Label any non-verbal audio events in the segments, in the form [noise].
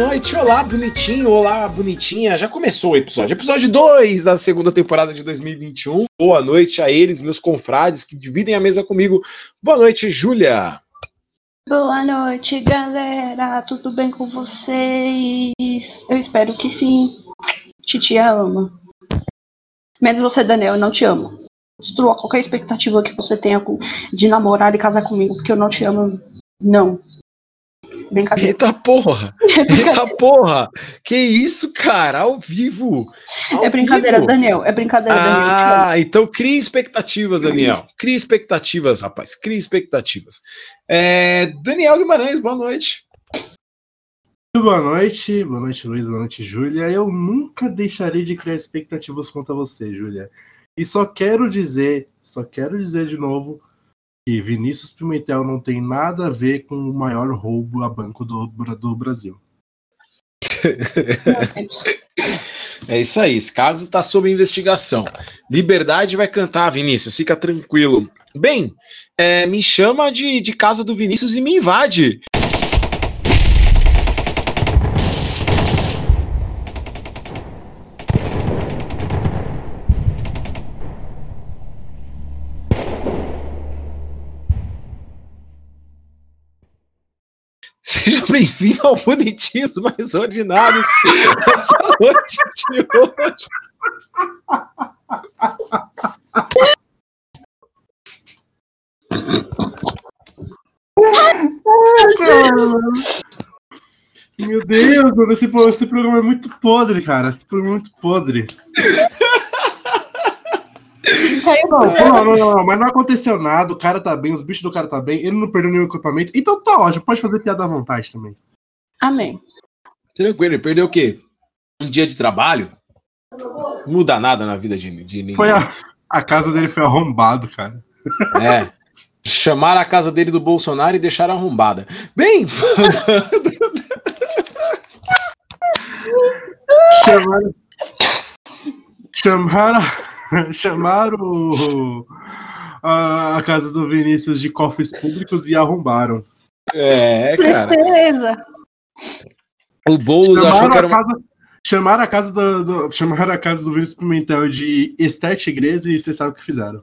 Noite, olá bonitinho, olá bonitinha. Já começou o episódio, episódio 2 da segunda temporada de 2021. Boa noite a eles, meus confrades que dividem a mesa comigo. Boa noite, Júlia. Boa noite, galera. Tudo bem com vocês? Eu espero que sim. Titia ama. Menos você, Daniel, eu não te amo. Destrua qualquer expectativa que você tenha de namorar e casar comigo, porque eu não te amo. Não. Brincadeira. Eita porra! [laughs] Eita porra! Que isso, cara? Ao vivo! Ao é brincadeira, vivo. Daniel. É brincadeira, ah, Daniel. Ah, então crie expectativas, Daniel. Crie expectativas, rapaz. Crie expectativas. É, Daniel Guimarães, boa noite. Boa noite, boa noite, Luiz, boa noite, Júlia. Eu nunca deixarei de criar expectativas quanto a você, Júlia. E só quero dizer, só quero dizer de novo que Vinícius Pimentel não tem nada a ver com o maior roubo a banco do, do Brasil. É isso aí, esse caso está sob investigação. Liberdade vai cantar, Vinícius, fica tranquilo. Bem, é, me chama de, de casa do Vinícius e me invade. Seja bem-vindo ao Bonitinhos Mais Ordinários essa noite de hoje. Meu Deus, esse, esse programa é muito podre, cara. Esse programa é muito podre. Não, não, não, não, mas não aconteceu nada, o cara tá bem, os bichos do cara tá bem, ele não perdeu nenhum equipamento, então tá ótimo, pode fazer piada à vontade também. Amém. Tranquilo, ele perdeu o quê? Um dia de trabalho? Não muda nada na vida de, de ninguém. Foi a, a casa dele foi arrombado, cara. É. Chamaram a casa dele do Bolsonaro e deixaram arrombada. Bem, [laughs] chamaram, chamaram [laughs] chamaram a, a, casa do Vinícius de cofres públicos e arrombaram. É, cara. Tristeza. O Boulos chamaram achou que era uma... casa, chamaram a casa do, do, chamaram a casa do Vinícius Pimentel de Estete Igreja e você sabe o que fizeram.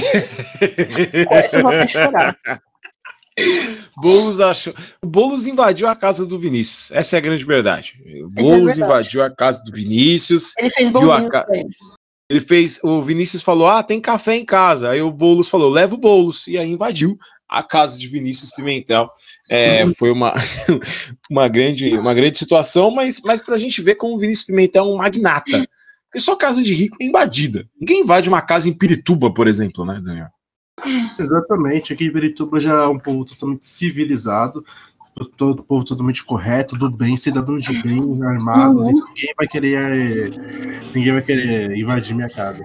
[laughs] Isso eu vou chorar. [laughs] Boulos achou. O Boulos invadiu a casa do Vinícius. Essa é a grande verdade. O Boulos é invadiu a casa do Vinícius. Ele fez viu a ca... Ele fez. O Vinícius falou: Ah, tem café em casa. Aí o Boulos falou: leva o Boulos. E aí invadiu a casa de Vinícius Pimentel. É, uhum. foi uma, [laughs] uma, grande, uma grande situação, mas, mas para a gente ver como o Vinícius Pimentel é um magnata. Porque só casa de rico é invadida. Ninguém invade uma casa em Pirituba, por exemplo, né, Daniel? Exatamente. Aqui em Pirituba já é um povo totalmente civilizado todo povo totalmente correto, do bem, cidadãos de bem, armados, uhum. e ninguém vai querer ninguém vai querer invadir minha casa.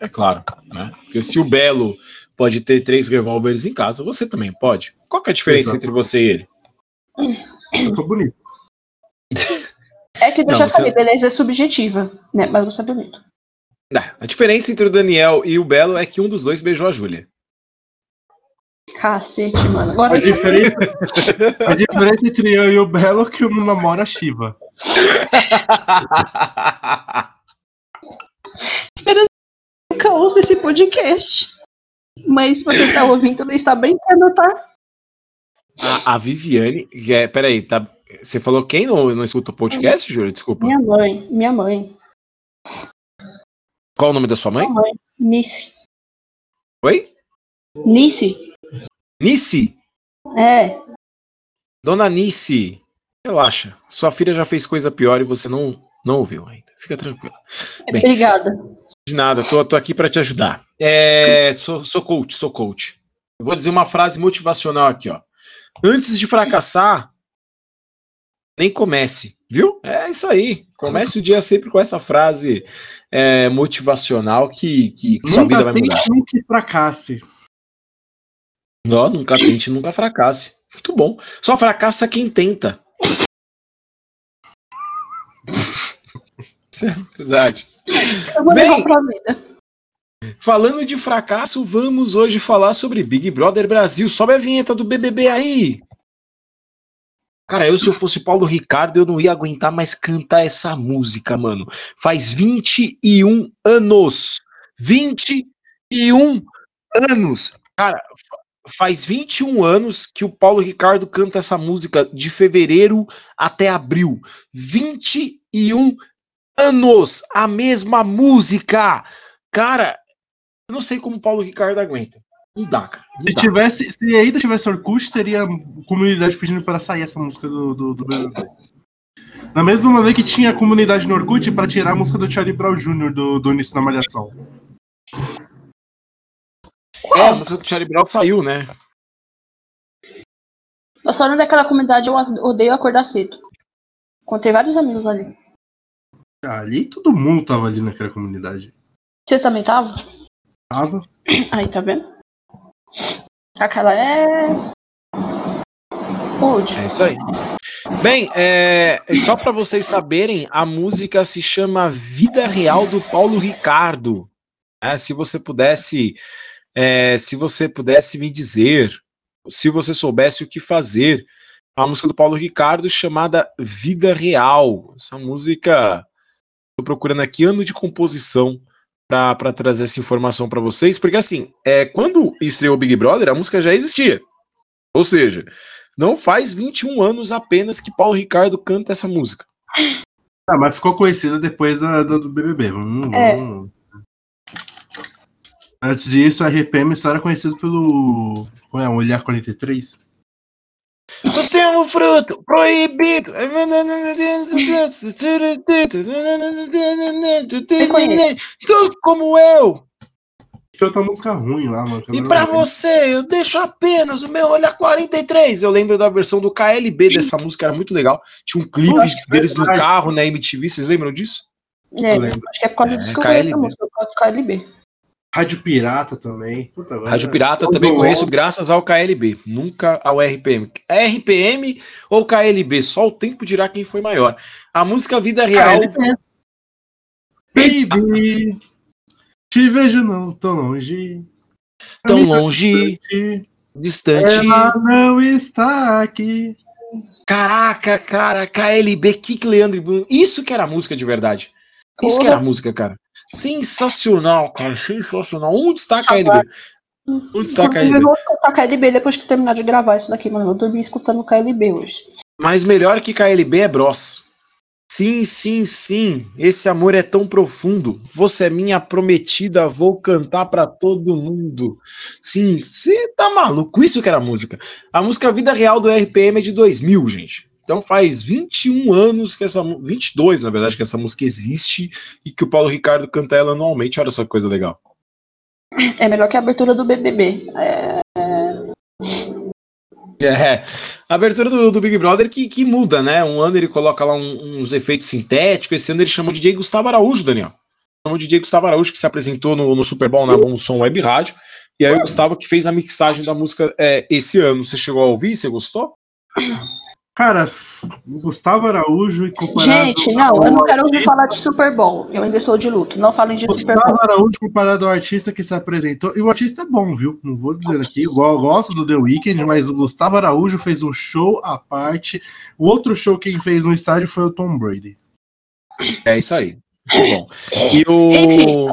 É claro, né? Porque se o Belo pode ter três revólveres em casa, você também pode. Qual é a diferença Exato. entre você e ele? Eu tô bonito. É que eu já você... falei, beleza é subjetiva, né? Mas você é bonito. a diferença entre o Daniel e o Belo é que um dos dois beijou a Júlia. Cacete, mano. Agora... A, diferença, a diferença entre eu e o Belo é que eu não namoro a Shiva. Espera, nunca ouço esse podcast. Mas você tá ouvindo, não está brincando, tá? A, a Viviane. É, peraí, tá, você falou quem não, não escuta o podcast, Júlia? Desculpa. Minha mãe. Minha mãe. Qual o nome da sua mãe? Minha mãe. Nice. Oi? Nice. Nice? É. Dona Nice, relaxa. Sua filha já fez coisa pior e você não, não ouviu ainda. Fica tranquila. Bem, Obrigada. De nada, tô, tô aqui para te ajudar. É, sou, sou coach, sou coach. Eu vou dizer uma frase motivacional aqui, ó. Antes de fracassar, nem comece, viu? É isso aí. Comece o dia sempre com essa frase é, motivacional que, que, que sua vida vai mudar. Nunca fracasse. Ó, nunca tente, nunca fracasse. Muito bom. Só fracassa quem tenta. Isso [laughs] é verdade. Eu vou Bem, pra vida. Falando de fracasso, vamos hoje falar sobre Big Brother Brasil. Sobe a vinheta do BBB aí. Cara, eu se eu fosse Paulo Ricardo, eu não ia aguentar mais cantar essa música, mano. Faz 21 anos. 21 anos. Cara, faz 21 anos que o Paulo Ricardo canta essa música de fevereiro até abril. 21 anos a mesma música. Cara, eu não sei como o Paulo Ricardo aguenta. Não dá, cara. Não Se, dá. tivesse, se ainda tivesse Orkut, teria comunidade pedindo para sair essa música do, do, do. Na mesma maneira que tinha comunidade no Orkut para tirar a música do Charlie Brown Jr. do, do início da Malhação. É, a música do Charlie Brown saiu, né? Eu só não daquela comunidade eu odeio acordar cedo. Contei vários amigos ali. Ali todo mundo tava ali naquela comunidade. Vocês também estavam? Tava. [clears throat] Aí, tá vendo? Aquela é. Old. É isso aí. Bem, é, só para vocês saberem, a música se chama Vida Real do Paulo Ricardo. É, se você pudesse, é, se você pudesse me dizer, se você soubesse o que fazer, a música do Paulo Ricardo chamada Vida Real. Essa música, estou procurando aqui ano de composição para trazer essa informação para vocês, porque assim, é, quando estreou o Big Brother, a música já existia. Ou seja, não faz 21 anos apenas que Paulo Ricardo canta essa música. Ah, mas ficou conhecida depois da, do, do BBB. Vamos, É. vamos- Antes disso, a RPM só era conhecido pelo. Qual é? Olhar 43? Você é um fruto proibido. Tudo como eu. Tinha outra música ruim lá, mano. E pra você, eu deixo apenas o meu olhar 43. Eu lembro da versão do KLB dessa música, era muito legal. Tinha um clipe que deles no carro na MTV, vocês lembram disso? É, Eu lembro. acho que é por causa É, disso que eu conheço KLB. a música, por causa do KLB. Rádio Pirata também. Puta, agora- Rádio Pirata Todo também mundo. conheço graças ao KLB, nunca ao RPM. RPM ou KLB, só o tempo dirá quem foi maior. A música Vida Real. Baby, te vejo não tão longe. Tão longe, distante, distante. Ela não está aqui. Caraca, cara, KLB, Kik Leandro e Bruno. Isso que era música de verdade. Isso que era música, cara. Sensacional, cara, sensacional. Onde está a KLB? Onde está a Eu vou escutar KLB depois que terminar de gravar isso daqui, mano. Eu dormi escutando KLB hoje. Mas melhor que KLB é Bros. Sim, sim, sim. Esse amor é tão profundo. Você é minha prometida, vou cantar pra todo mundo. Sim, você tá maluco? Isso que era música. A música Vida Real do RPM é de 2000, gente. Então faz 21 anos que essa mu- 22, na verdade, que essa música existe e que o Paulo Ricardo canta ela anualmente. Olha só que coisa legal. É melhor que a abertura do BBB. É, É, a abertura do, do Big Brother que, que muda, né? Um ano ele coloca lá um- uns efeitos sintéticos, esse ano ele chamou de DJ Gustavo Araújo, Daniel. Chamou de DJ Gustavo Araújo, que se apresentou no, no Super Bowl na Bom Som Web Rádio, e aí o Gustavo que fez a mixagem da música é, esse ano. Você chegou a ouvir? Você gostou? Cara, o Gustavo Araújo e comparado. Gente, não, eu não quero ouvir falar de Super Bowl. Eu ainda estou de luto. Não falem de Super Bowl. Gustavo Araújo comparado ao artista que se apresentou. E o artista é bom, viu? Não vou dizer aqui. Igual eu gosto do The Weeknd, mas o Gustavo Araújo fez um show à parte. O outro show quem fez no estádio foi o Tom Brady. É isso aí. Muito bom. E o. Enfim.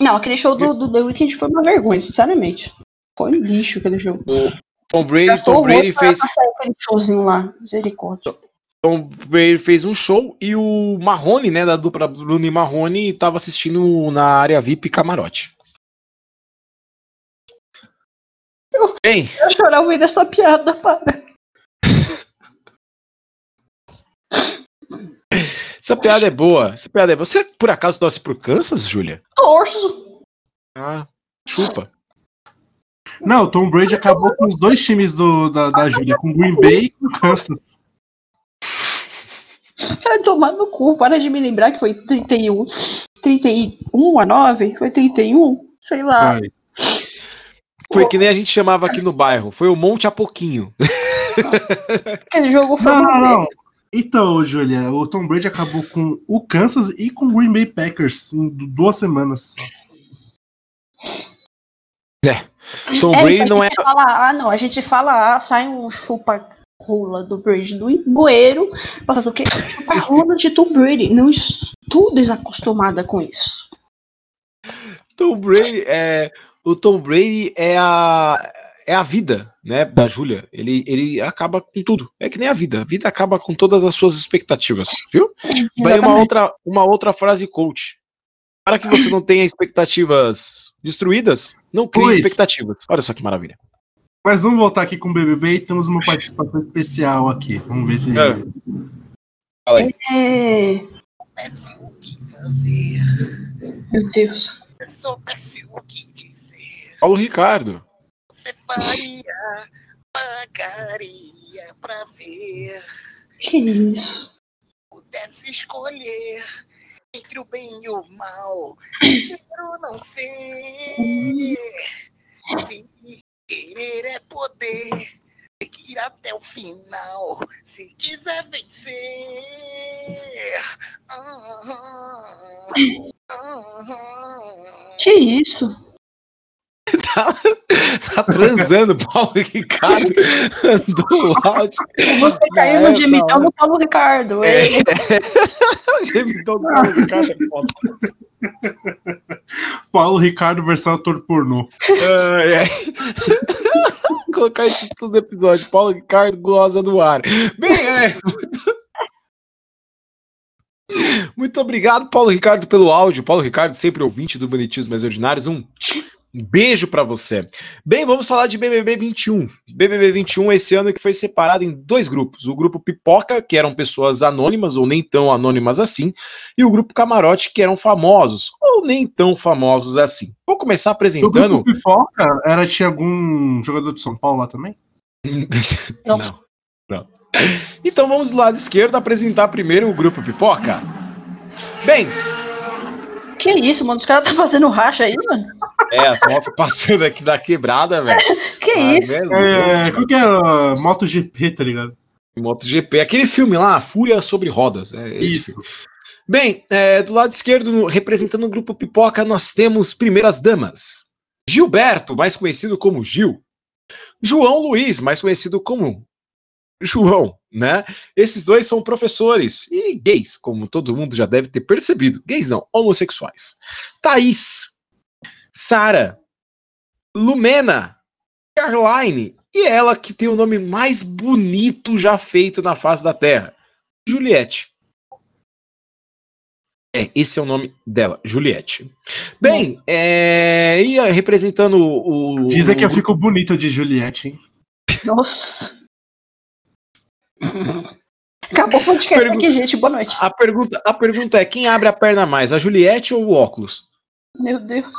Não, aquele show do, do The Weeknd foi uma vergonha, sinceramente. Foi um lixo aquele show. Tom Brady, Tom Brady fez. aquele showzinho lá. Misericórdia. Tom Brady fez um show e o Marrone, né, da dupla Bruno e Marrone, tava assistindo na área VIP camarote. Bem, Eu chorar ouvindo essa piada, para. essa piada é boa. Essa piada é boa. Você por acaso torce pro Kansas, Júlia? Torço. Ah, chupa. Não, o Tom Brady acabou com os dois times do, da, da Júlia, com o Green Bay e com o Kansas. Vai tomar no cu. Para de me lembrar que foi 31. 31 a 9? Foi 31? Sei lá. Vai. Foi que nem a gente chamava aqui no bairro. Foi o Monte a pouquinho. [laughs] Aquele jogo foi Não, não, não. Então, Júlia, o Tom Brady acabou com o Kansas e com o Green Bay Packers em duas semanas. Tom É, Brady não é. gente fala A, não. A gente fala A, sai um chupa rola do Brady no bueiro pra fazer o quê? A rola de Tom Brady. Não estou desacostumada com isso. Tom Brady é. O Tom Brady é a. É a vida, né, da Júlia. Ele, ele acaba com tudo. É que nem a vida. A vida acaba com todas as suas expectativas, viu? Vai uma outra, uma outra frase coach. Para que você não tenha expectativas destruídas, não crie Pois. expectativas. Olha só que maravilha. Mas vamos voltar aqui com o BBB e temos uma participação especial aqui. Vamos ver se. É. Fala aí. É. soubesse o que fazer, Meu Deus. se soubesse o que dizer, Paulo Ricardo. você faria, pagaria pra ver, Que isso? pudesse escolher entre o bem e o mal, ser ou não ser. Se querer é poder, seguir até o final, se quiser vencer. Ah, ah, ah. Que isso? Tá, [laughs] tá transando, Paulo Ricardo [laughs] do áudio. Você caiu É, no gemitão não. do Paulo Ricardo. É. [laughs] Gemidão do Paulo Ricardo é foda. Paulo Ricardo versão ator pornô. Ai, ai. Colocar esse título do episódio. Paulo Ricardo goza do ar. Bem, é. Muito obrigado, Paulo Ricardo, pelo áudio. Paulo Ricardo, sempre ouvinte do Bonitinhos Mais Ordinários. Um beijo pra você. Bem, vamos falar de BBB 21. BBB 21 esse ano que foi separado em dois grupos. O grupo Pipoca, que eram pessoas anônimas ou nem tão anônimas assim, e o grupo Camarote, que eram famosos ou nem tão famosos assim. Vou começar O apresentando. grupo Pipoca era, tinha algum jogador de São Paulo lá também? [laughs] Não. Não. Não. Então vamos do lado esquerdo apresentar primeiro o grupo Pipoca. Bem, Que isso, mano? Os caras tá fazendo racha aí, mano? é, as motos passando aqui da quebrada, velho. [laughs] Que Ah, isso? velho, É, qual que era? MotoGP, tá ligado? MotoGP, aquele filme lá, Fúria sobre Rodas. É Isso. filme. Bem, é, do lado esquerdo, representando o grupo Pipoca, nós temos primeiras damas. Gilberto, mais conhecido como Gil. João Luiz, mais conhecido como João, né? Esses dois são professores e gays, como todo mundo já deve ter percebido. Gays não, homossexuais. Thaís, Sara, Lumena, Caroline e ela que tem o nome mais bonito já feito na face da Terra, Juliette. É, esse é o nome dela, Juliette. Bem, é, e representando o. Dizem que eu fico bonito de Juliette, hein? Nossa. Acabou o podcast aqui, gente. Boa noite. A pergunta, a pergunta é: quem abre a perna mais, a Juliette ou o óculos? Meu Deus.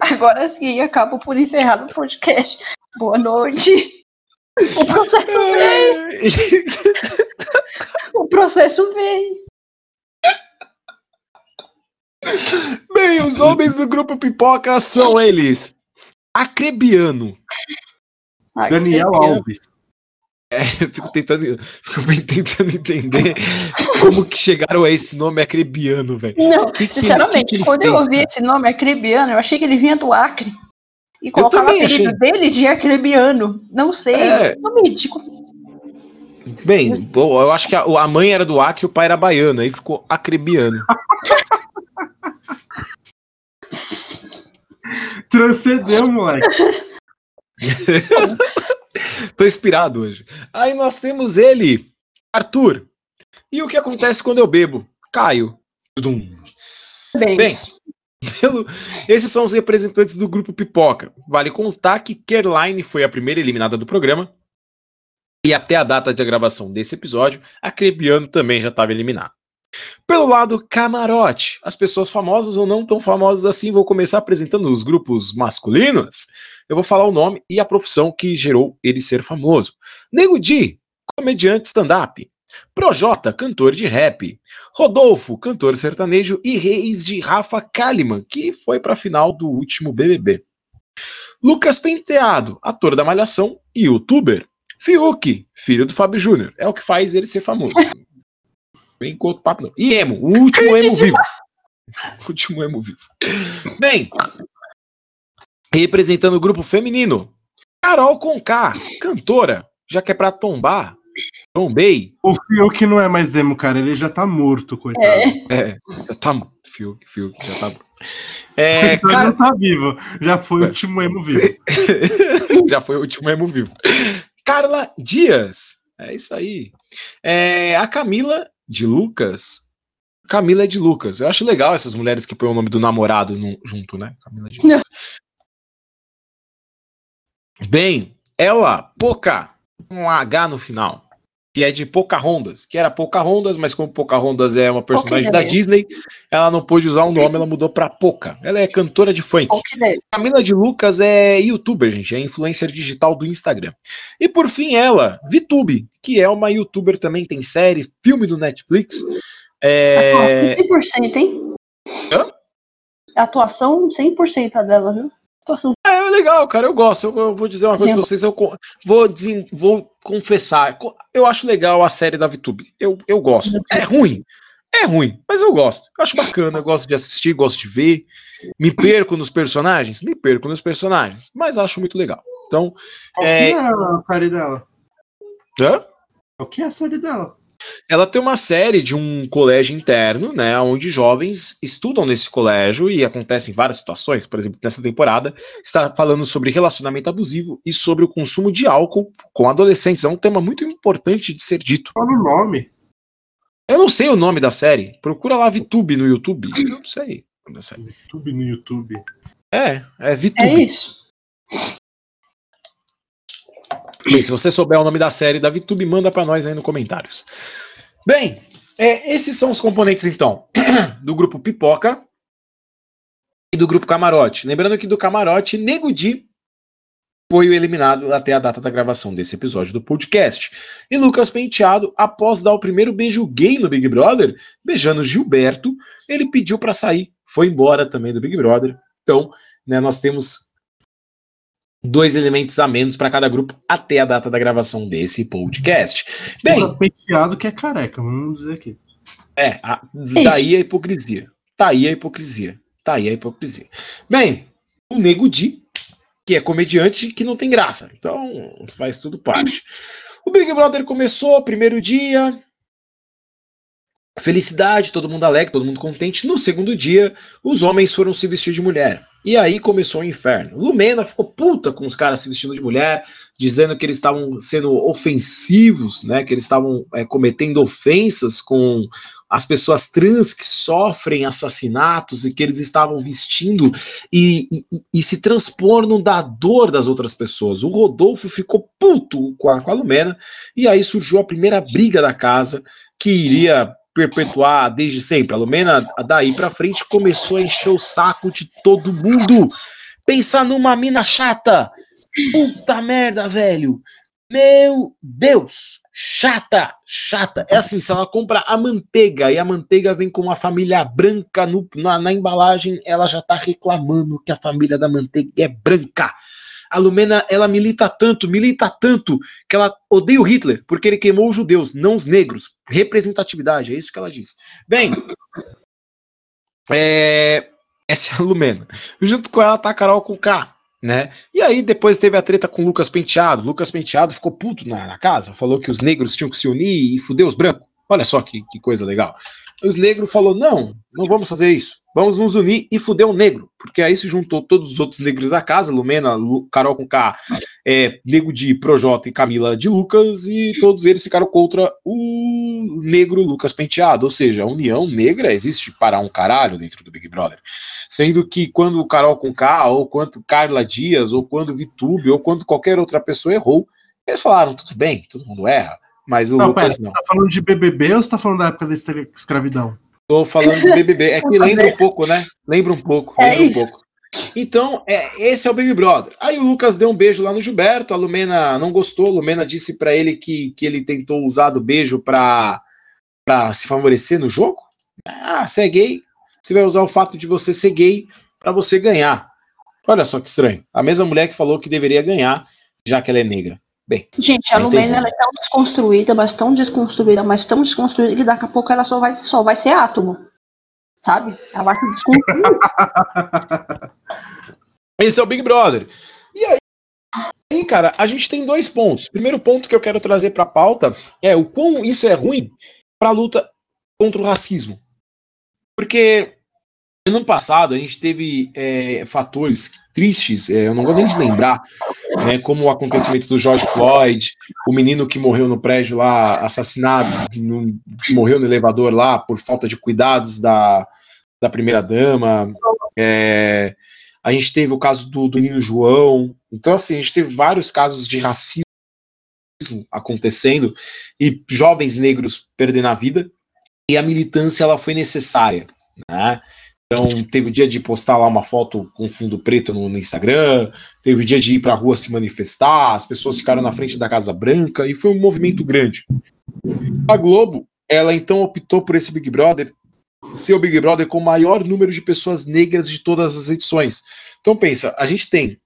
Agora sim, acabo por encerrar o podcast. Boa noite. O processo veio. O processo veio. Bem, os homens do grupo Pipoca são eles: Acrebiano. Ai, Daniel Deus. Alves. Eu fico tentando, fico bem tentando entender como que chegaram a esse nome Acrebiano, velho. Não, Que que ele- sinceramente, que que ele quando eu fez, ouvi cara? esse nome Acrebiano, eu achei que ele vinha do Acre. E colocava o apelido dele de Acrebiano. Não sei. É. Nome ridículo. Bem, eu acho que a, a mãe era do Acre e o pai era baiano, aí ficou Acrebiano. [laughs] Transcendeu, moleque. [laughs] Tô inspirado hoje. Aí nós temos ele, Arthur. E o que acontece quando eu bebo? Caio. Bem, Bem, pelo- esses são os representantes do grupo Pipoca. Vale constar que Caroline foi a primeira eliminada do programa. E até a data de gravação desse episódio, a Crebiano também já estava eliminada. Pelo lado camarote, as pessoas famosas ou não tão famosas assim, vou começar apresentando os grupos masculinos. Eu vou falar o nome e a profissão que gerou ele ser famoso. Nego Di, comediante stand-up. Projota, cantor de rap. Rodolfo, cantor sertanejo. E Reis de Rafa Kalimann, que foi para a final do último BBB. Lucas Penteado, ator da Malhação e youtuber. Fiuk, filho do Fábio Júnior. É o que faz ele ser famoso. [laughs] Vem com outro papo, não. E Emo, o último Emo vivo. [laughs] último emo vivo. Bem, representando o grupo feminino, Carol Conká, cantora, já que é pra tombar, tombei. O Fiuk não é mais emo, cara. Ele já tá morto, coitado. É. É, já tá. Fiuk, Fiuk, já tá. É, [laughs] Então tá vivo. Já foi o último emo vivo. [laughs] já foi o último emo vivo. Carla Dias, é isso aí. É, a Camila de Lucas. Camila é de Lucas. Eu acho legal essas mulheres que põem o nome do namorado no- junto, né? Camila de Lucas. [laughs] Bem, ela, Poca, com um H no final, que é de Pocahontas, que era Pocahontas, mas como Pocahontas é uma personagem da. Disney, ela não pôde usar o nome, ela mudou pra Poca. Ela é cantora de funk. Camila de Lucas é youtuber, gente, é influencer digital do Instagram. E por fim, ela, Vitube, que é uma youtuber também, tem série, filme do Netflix. É... 100%, hein? Hã? Atuação 100% a dela, viu? Atuação. É legal, cara, eu gosto. Eu, eu vou dizer uma coisa pra vocês, eu vou, desen- vou confessar. co- Eu acho legal a série da Vitube. Eu, eu gosto. É ruim. É ruim, mas eu gosto. Eu acho bacana, eu gosto de assistir, gosto de ver. Me perco nos personagens? Me perco nos personagens, mas acho muito legal. Então, Qual É. que é a série dela? hã? Qual que é a série dela? Ela tem uma série de um colégio interno, né, onde jovens estudam nesse colégio e acontecem várias situações. Por exemplo, nessa temporada está falando sobre relacionamento abusivo e sobre o consumo de álcool com adolescentes. É um tema muito importante de ser dito. Qual o nome? Eu não sei o nome da série. Procura lá VTube no YouTube. Eu não sei. o nome da série. YouTube no YouTube. É, é É VTube. isso. Bem, se você souber o nome da série da VTube, manda pra nós aí nos comentários. Bem, é, esses são os componentes, então, [clears throat] do grupo Pipoca e do grupo Camarote. Lembrando que do Camarote, Nego Di foi o eliminado até a data da gravação desse episódio do podcast. E Lucas Penteado, após dar o primeiro beijo gay no Big Brother, beijando Gilberto, ele pediu pra sair, foi embora também do Big Brother. Então, né, nós temos dois elementos a menos para cada grupo até a data da gravação desse podcast. Bem, Lucas Penteado que é careca, vamos dizer aqui. é, a, tá aí a hipocrisia. Tá aí a hipocrisia. Tá aí a hipocrisia. Bem, o Nego Di, que é comediante que não tem graça. Então, faz tudo parte. O Big Brother começou, primeiro dia. Felicidade, todo mundo alegre, todo mundo contente. No segundo dia, os homens foram se vestir de mulher. E aí começou o inferno. Lumena ficou puta com os caras se vestindo de mulher, dizendo que eles estavam sendo ofensivos, né? Que eles estavam é, cometendo ofensas com as pessoas trans que sofrem assassinatos e que eles estavam vestindo e, e- e se transportam da dor das outras pessoas. O Rodolfo ficou puto com a, com a Lumena e aí surgiu a primeira briga da casa que iria perpetuar desde sempre. A Lumena, daí pra frente, começou a encher o saco de todo mundo. Pensa numa mina chata. Puta merda, velho. Meu Deus. Chata, chata. É assim, se ela compra a manteiga e a manteiga vem com uma família branca no- na, na embalagem, ela já tá reclamando que a família da manteiga é branca. A Lumena, ela milita tanto, milita tanto, que ela odeia o Hitler, porque ele queimou os judeus, não os negros. Representatividade, é isso que ela diz. Bem, é, essa é a Lumena. Junto com ela tá a Carol com K, né? E aí depois teve a treta com o Lucas Penteado. Lucas Penteado ficou puto na, na casa, falou que os negros tinham que se unir e fuder os brancos. Olha só que, que coisa legal. Os negros falou: não, não vamos fazer isso. Vamos nos unir e fuder o negro. Porque aí se juntou todos os outros negros da casa, Lumena, Lu- Carol com K, é, Nego de Projota e Camila de Lucas, e todos eles ficaram contra o negro Lucas Penteado. Ou seja, a união negra existe para um caralho dentro do Big Brother. Sendo que quando o Carol com K, ou quando Carla Dias, ou quando Vitube, ou quando qualquer outra pessoa errou, eles falaram: tudo bem, todo mundo erra. Mas o Não, Lucas pera, não. Tá falando de BBB ou você tá falando da época da escravidão? Tô falando do BBB. É que lembra um pouco, né? Lembra um pouco. É Lembra um pouco. Então, é, esse é o Big Brother. Aí o Lucas deu um beijo lá no Gilberto, a Lumena não gostou, a Lumena disse pra ele que, que ele tentou usar do beijo pra, pra se favorecer no jogo. Ah, você é gay, você vai usar o fato de você ser gay pra você ganhar. Olha só que estranho. A mesma mulher que falou que deveria ganhar, já que ela é negra. Gente, a Lumena ela é tão desconstruída, mas tão desconstruída, mas tão desconstruída que daqui a pouco ela só vai, só vai ser átomo. Sabe? Ela vai se desculpar. [laughs] Esse é o Big Brother. E aí, aí, cara, a gente tem dois pontos. Primeiro ponto que eu quero trazer para a pauta é o quão isso é ruim para a luta contra o racismo. Porque ano passado a gente teve é, fatores tristes, é, eu não vou nem de lembrar, né, como o acontecimento do George Floyd, o menino que morreu no prédio lá, assassinado, no, morreu no elevador lá por falta de cuidados da, da primeira-dama. É, a gente teve o caso do, do menino João. Então, assim, a gente teve vários casos de racismo acontecendo e jovens negros perdendo a vida. E a militância ela foi necessária. Né? Então, teve o dia de postar lá uma foto com fundo preto no, Instagram, teve o dia de ir para a rua se manifestar, as pessoas ficaram na frente da Casa Branca e foi um movimento grande. A Globo, ela então optou por esse Big Brother ser o Big Brother com o maior número de pessoas negras de todas as edições. Então pensa, a gente tem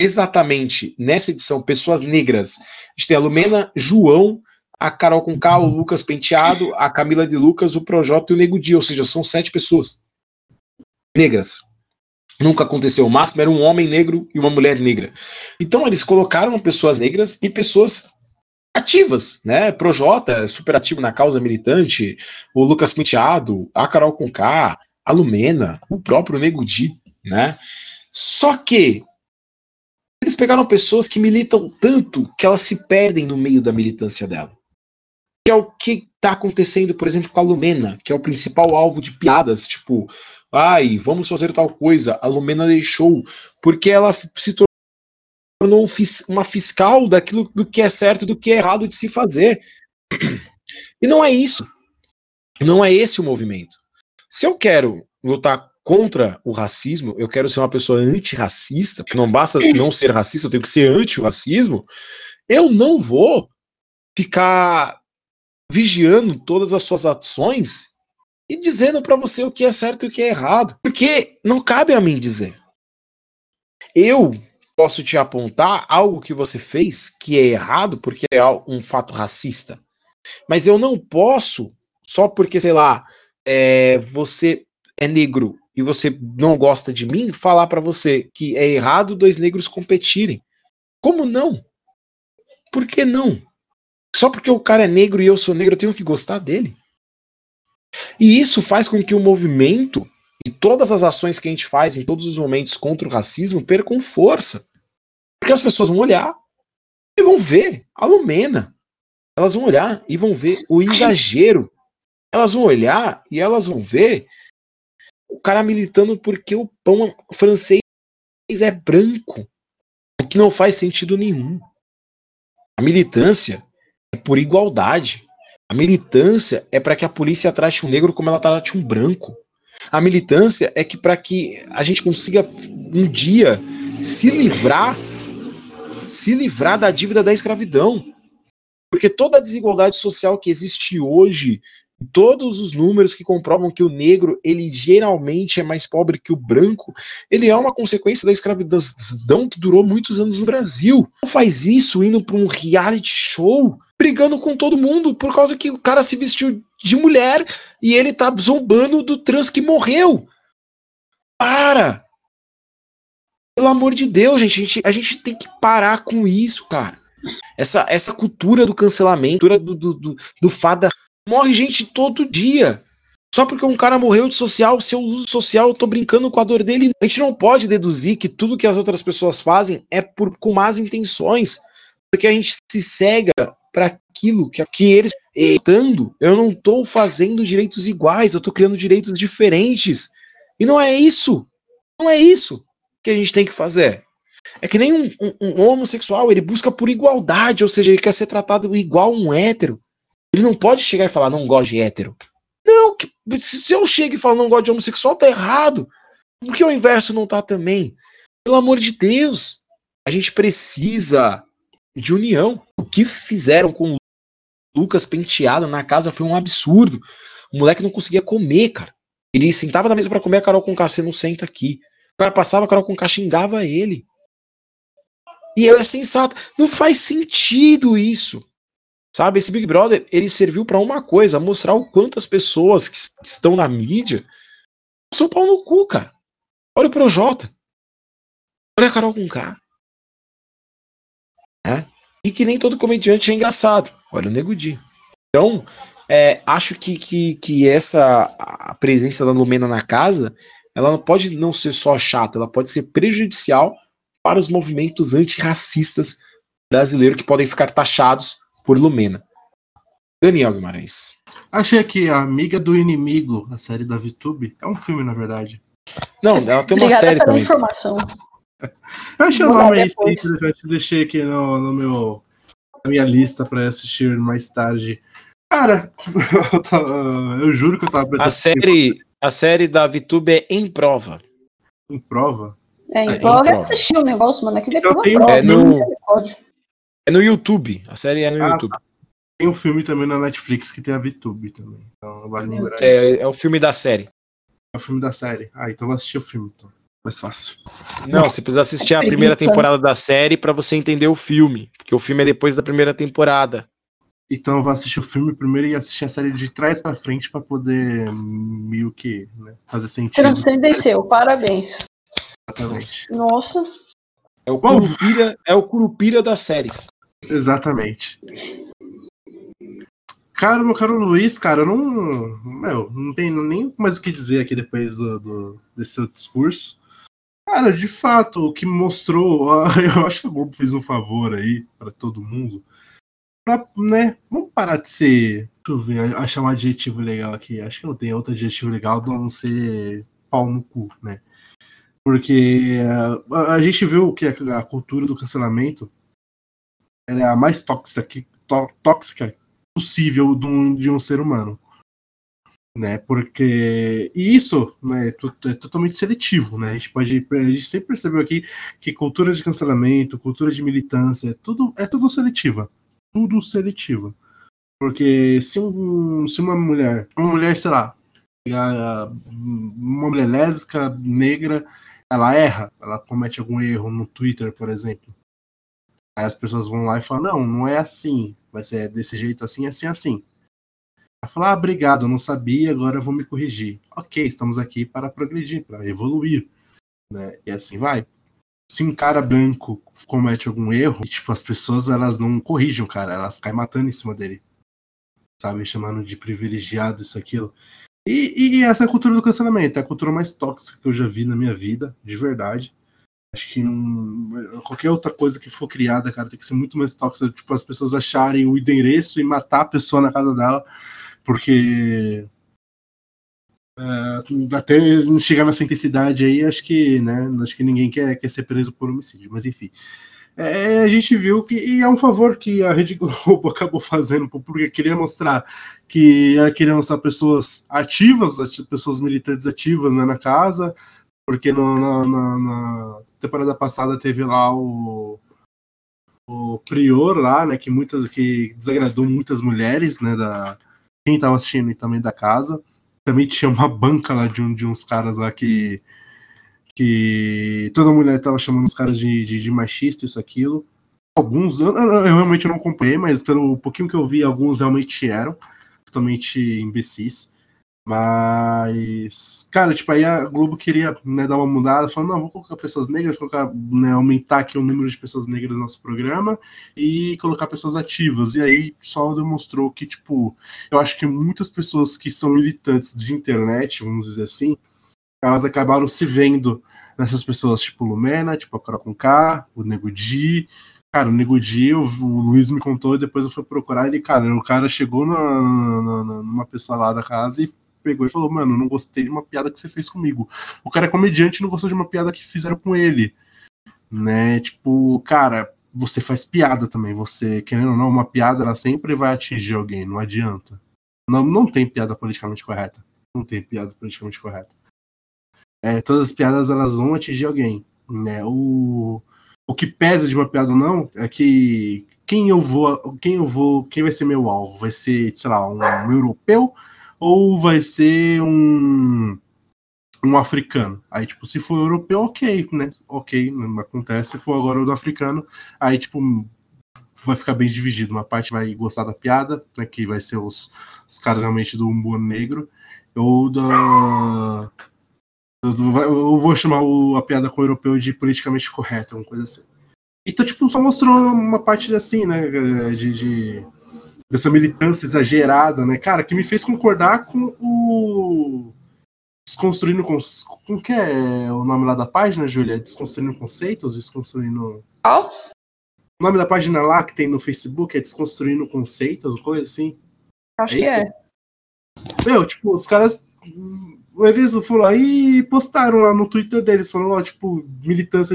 exatamente nessa edição pessoas negras. A gente tem a Lumena, João, a Carol com o Lucas Penteado, a Camila de Lucas, o Projota e o Nego Dia, ou seja, são sete pessoas negras. Nunca aconteceu. O máximo era um homem negro e uma mulher negra. Então eles colocaram pessoas negras e pessoas ativas, né? Projota, super ativo na causa militante, o Lucas Penteado, a Carol Conká, a Lumena, o próprio Nego Di, né? Só que eles pegaram pessoas que militam tanto que elas se perdem no meio da militância dela. Que é o que está acontecendo, por exemplo, com a Lumena, que é o principal alvo de piadas, tipo, ai, vamos fazer tal coisa. A Lumena deixou porque ela se tornou uma fiscal daquilo do que é certo e do que é errado de se fazer. [clears throat] E não é isso. Não é esse o movimento. Se eu quero lutar contra o racismo, eu quero ser uma pessoa antirracista, porque não basta [clears throat] não ser racista, eu tenho que ser anti-racismo, eu não vou ficar vigiando todas as suas ações e dizendo para você o que é certo e o que é errado, porque não cabe a mim dizer. Eu posso te apontar algo que você fez que é errado porque é um fato racista, mas eu não posso só porque sei lá é, você é negro e você não gosta de mim falar para você que é errado dois negros competirem. Como não? Por que não? Só porque o cara é negro e eu sou negro, eu tenho que gostar dele? E isso faz com que o movimento e todas as ações que a gente faz em todos os momentos contra o racismo percam força. Porque as pessoas vão olhar e vão ver a Lumena. Elas vão olhar e vão ver o exagero. Elas vão olhar e elas vão ver o cara militando porque o pão francês é branco. O que não faz sentido nenhum. A militância é por igualdade. A militância é para que a polícia trate um negro como ela trate um branco. A militância é que para que a gente consiga um dia se livrar se livrar da dívida da escravidão. Porque toda a desigualdade social que existe hoje, todos os números que comprovam que o negro, ele geralmente é mais pobre que o branco, ele é uma consequência da escravidão que durou muitos anos no Brasil. Não faz isso indo para um reality show brigando com todo mundo por causa que o cara se vestiu de mulher e ele tá zombando do trans que morreu. Para! Pelo amor de Deus, gente, a gente, a gente tem que parar com isso, cara. Essa, essa cultura do cancelamento, cultura do, do, do, do fada. Morre gente todo dia. Só porque um cara morreu de social, se eu uso social, eu tô brincando com a dor dele. A gente não pode deduzir que tudo que as outras pessoas fazem é por, com más intenções. Porque a gente se cega para aquilo que, que eles estando, eu não estou fazendo direitos iguais, eu estou criando direitos diferentes. E não é isso. Não é isso que a gente tem que fazer. É que nem um, um, um, homossexual, ele busca por igualdade, ou seja, ele quer ser tratado igual um hétero. Ele não pode chegar e falar, não gosto de hétero. Não, que, se eu chego e falo não gosto de homossexual, tá errado. Por que o inverso não tá também? Pelo amor de Deus, a gente precisa de união. O que fizeram com o Lucas penteado na casa foi um absurdo. O moleque não conseguia comer, cara. Ele sentava na mesa para comer, a Carol com você não senta aqui. O cara passava, a Carol com xingava ele. E é sensato. Não faz sentido isso. Sabe, esse Big Brother, ele serviu para uma coisa, mostrar o quanto as pessoas que estão na mídia São pau no cu, cara. Olha o Projota. Olha a Carol com K. É? E que nem todo comediante é engraçado. Olha o Nego Di. Então, é, acho que, que, que essa a presença da Lumena na casa, ela não pode não ser só chata, ela pode ser prejudicial para os movimentos antirracistas brasileiros que podem ficar taxados por Lumena. Daniel Guimarães. Achei aqui a Amiga do Inimigo, a série da VTube. É um filme, na verdade. Não, ela tem uma Obrigada série pela também. informação. Eu achei o nome aí interessante, eu deixei aqui no, no meu, na minha lista para assistir mais tarde. Cara, [laughs] eu, tava- eu juro que eu tava A pensando série, a série da VTube é Em Prova. em prova. É, É, então eu então. assisti o negócio, mano, aqui Eu depois tenho- prova, é no-. É no YouTube. A série é no Ah, YouTube. Tem um filme também na Netflix que tem a VTube também. Então vale lembrar. isso. É, é o filme da série. É o filme da série. Ah, então eu vou assistir o filme, então. Mais fácil. Não, você precisa assistir a primeira temporada da série pra você entender o filme. Porque o filme é depois da primeira temporada. Então eu vou assistir o filme primeiro e assistir a série de trás pra frente pra poder meio que né, fazer sentido. Transcendeu, parabéns. Exatamente. Nossa, É o. Curupira, é o Curupira das séries. Exatamente. Cara, meu caro Luiz, cara, eu não. Meu, não tenho nem mais o que dizer aqui depois do, do- desse seu discurso. Cara, de fato, o que mostrou. [laughs] Eu acho que a Globo fez um favor aí pra todo mundo. Pra, né, vamos parar de ser. Deixa eu ver, achar um adjetivo legal aqui. Acho que não tem outro adjetivo legal a não ser pau no cu, né? Porque uh, a, a gente viu que a, a cultura do cancelamento ela é a mais tóxica, que- tó- tóxica possível de um, de um ser humano. Né? Porque. E isso né, é é totalmente seletivo. Né? A, gente pode, a gente sempre percebeu aqui que cultura de cancelamento, cultura de militância, é tudo, é tudo seletiva. Tudo seletiva. Porque se, um, se uma mulher, uma mulher, sei lá, uma mulher lésbica, negra, ela erra, ela comete algum erro no Twitter, por exemplo. Aí as pessoas vão lá e falam, não, não é assim, vai ser desse jeito assim, assim, assim. Ela fala, ah, obrigado, eu não sabia, agora eu vou me corrigir. Ok, estamos aqui para progredir, para evoluir. Né? E assim vai. Se um cara branco comete algum erro, e, tipo, as pessoas elas não corrigem o cara, elas caem matando em cima dele. Sabe, chamando de privilegiado, isso, aquilo. E, e essa é a cultura do cancelamento, é a cultura mais tóxica que eu já vi na minha vida, de verdade. Acho que qualquer outra coisa que for criada, cara, tem que ser muito mais tóxica. Tipo, as pessoas acharem o endereço e matar a pessoa na casa dela, porque. é, até chegar nessa intensidade aí, acho que, né? Acho que ninguém quer, quer ser preso por homicídio, mas enfim. É, a gente viu que e é um favor que a Rede Globo [laughs] acabou fazendo, porque queria mostrar que queria mostrar pessoas ativas, ati- pessoas militantes ativas né, na casa, porque no- na- na temporada passada teve lá o, o prior lá, né, que muitas que desagradou muitas mulheres, né, da quem estava assistindo também da casa. Também tinha uma banca lá de, um, de uns caras lá que que toda mulher estava chamando os caras de, de, de machista, isso, aquilo. Alguns, eu- eu realmente não acompanhei, mas pelo pouquinho que eu vi, alguns realmente eram totalmente imbecis. Mas, cara, tipo, aí a Globo queria né, dar uma mudada, falando, não, vou colocar pessoas negras, colocar, né, aumentar aqui o número de pessoas negras no nosso programa e colocar pessoas ativas. E aí só demonstrou que, tipo, eu acho que muitas pessoas que são militantes de internet, vamos dizer assim, elas acabaram se vendo nessas pessoas, tipo Lumena, tipo a Carol com K, o Nego Di. Cara, o Nego Di, o, Luiz me contou e depois eu fui procurar ele, cara, o cara chegou na- na- numa pessoa lá da casa e pegou e falou, mano, não gostei de uma piada que você fez comigo. O cara é comediante e não gostou de uma piada que fizeram com ele. Né? Tipo, cara, você faz piada também. Você, querendo ou não, uma piada ela sempre vai atingir alguém, não adianta. Não, não tem piada politicamente correta. Não tem piada politicamente correta. É, todas as piadas elas vão atingir alguém. Né? O, o que pesa de uma piada ou não é que quem eu vou, quem eu vou, quem vai ser meu alvo? Vai ser, sei lá, um, um europeu ou vai ser um um africano? Aí, tipo, se for europeu, ok, né? Ok, não acontece. Se for agora o do africano, aí, tipo, vai ficar bem dividido. Uma parte vai gostar da piada, né? Que vai ser os, os caras realmente do humor negro, ou da eu vou chamar o, a piada com o europeu de politicamente correto, alguma coisa assim. Então, tipo, só mostrou uma parte assim, né? De, de, dessa militância exagerada, né? Cara, que me fez concordar com o. Desconstruindo. Como que é o nome lá da página, Júlia? Desconstruindo conceitos? Desconstruindo. Qual? O nome da página lá que tem no Facebook é Desconstruindo Conceitos, coisa assim. Acho é que é. Meu, tipo, os caras eles foram aí e postaram lá no Twitter deles, falando, ó, tipo, militância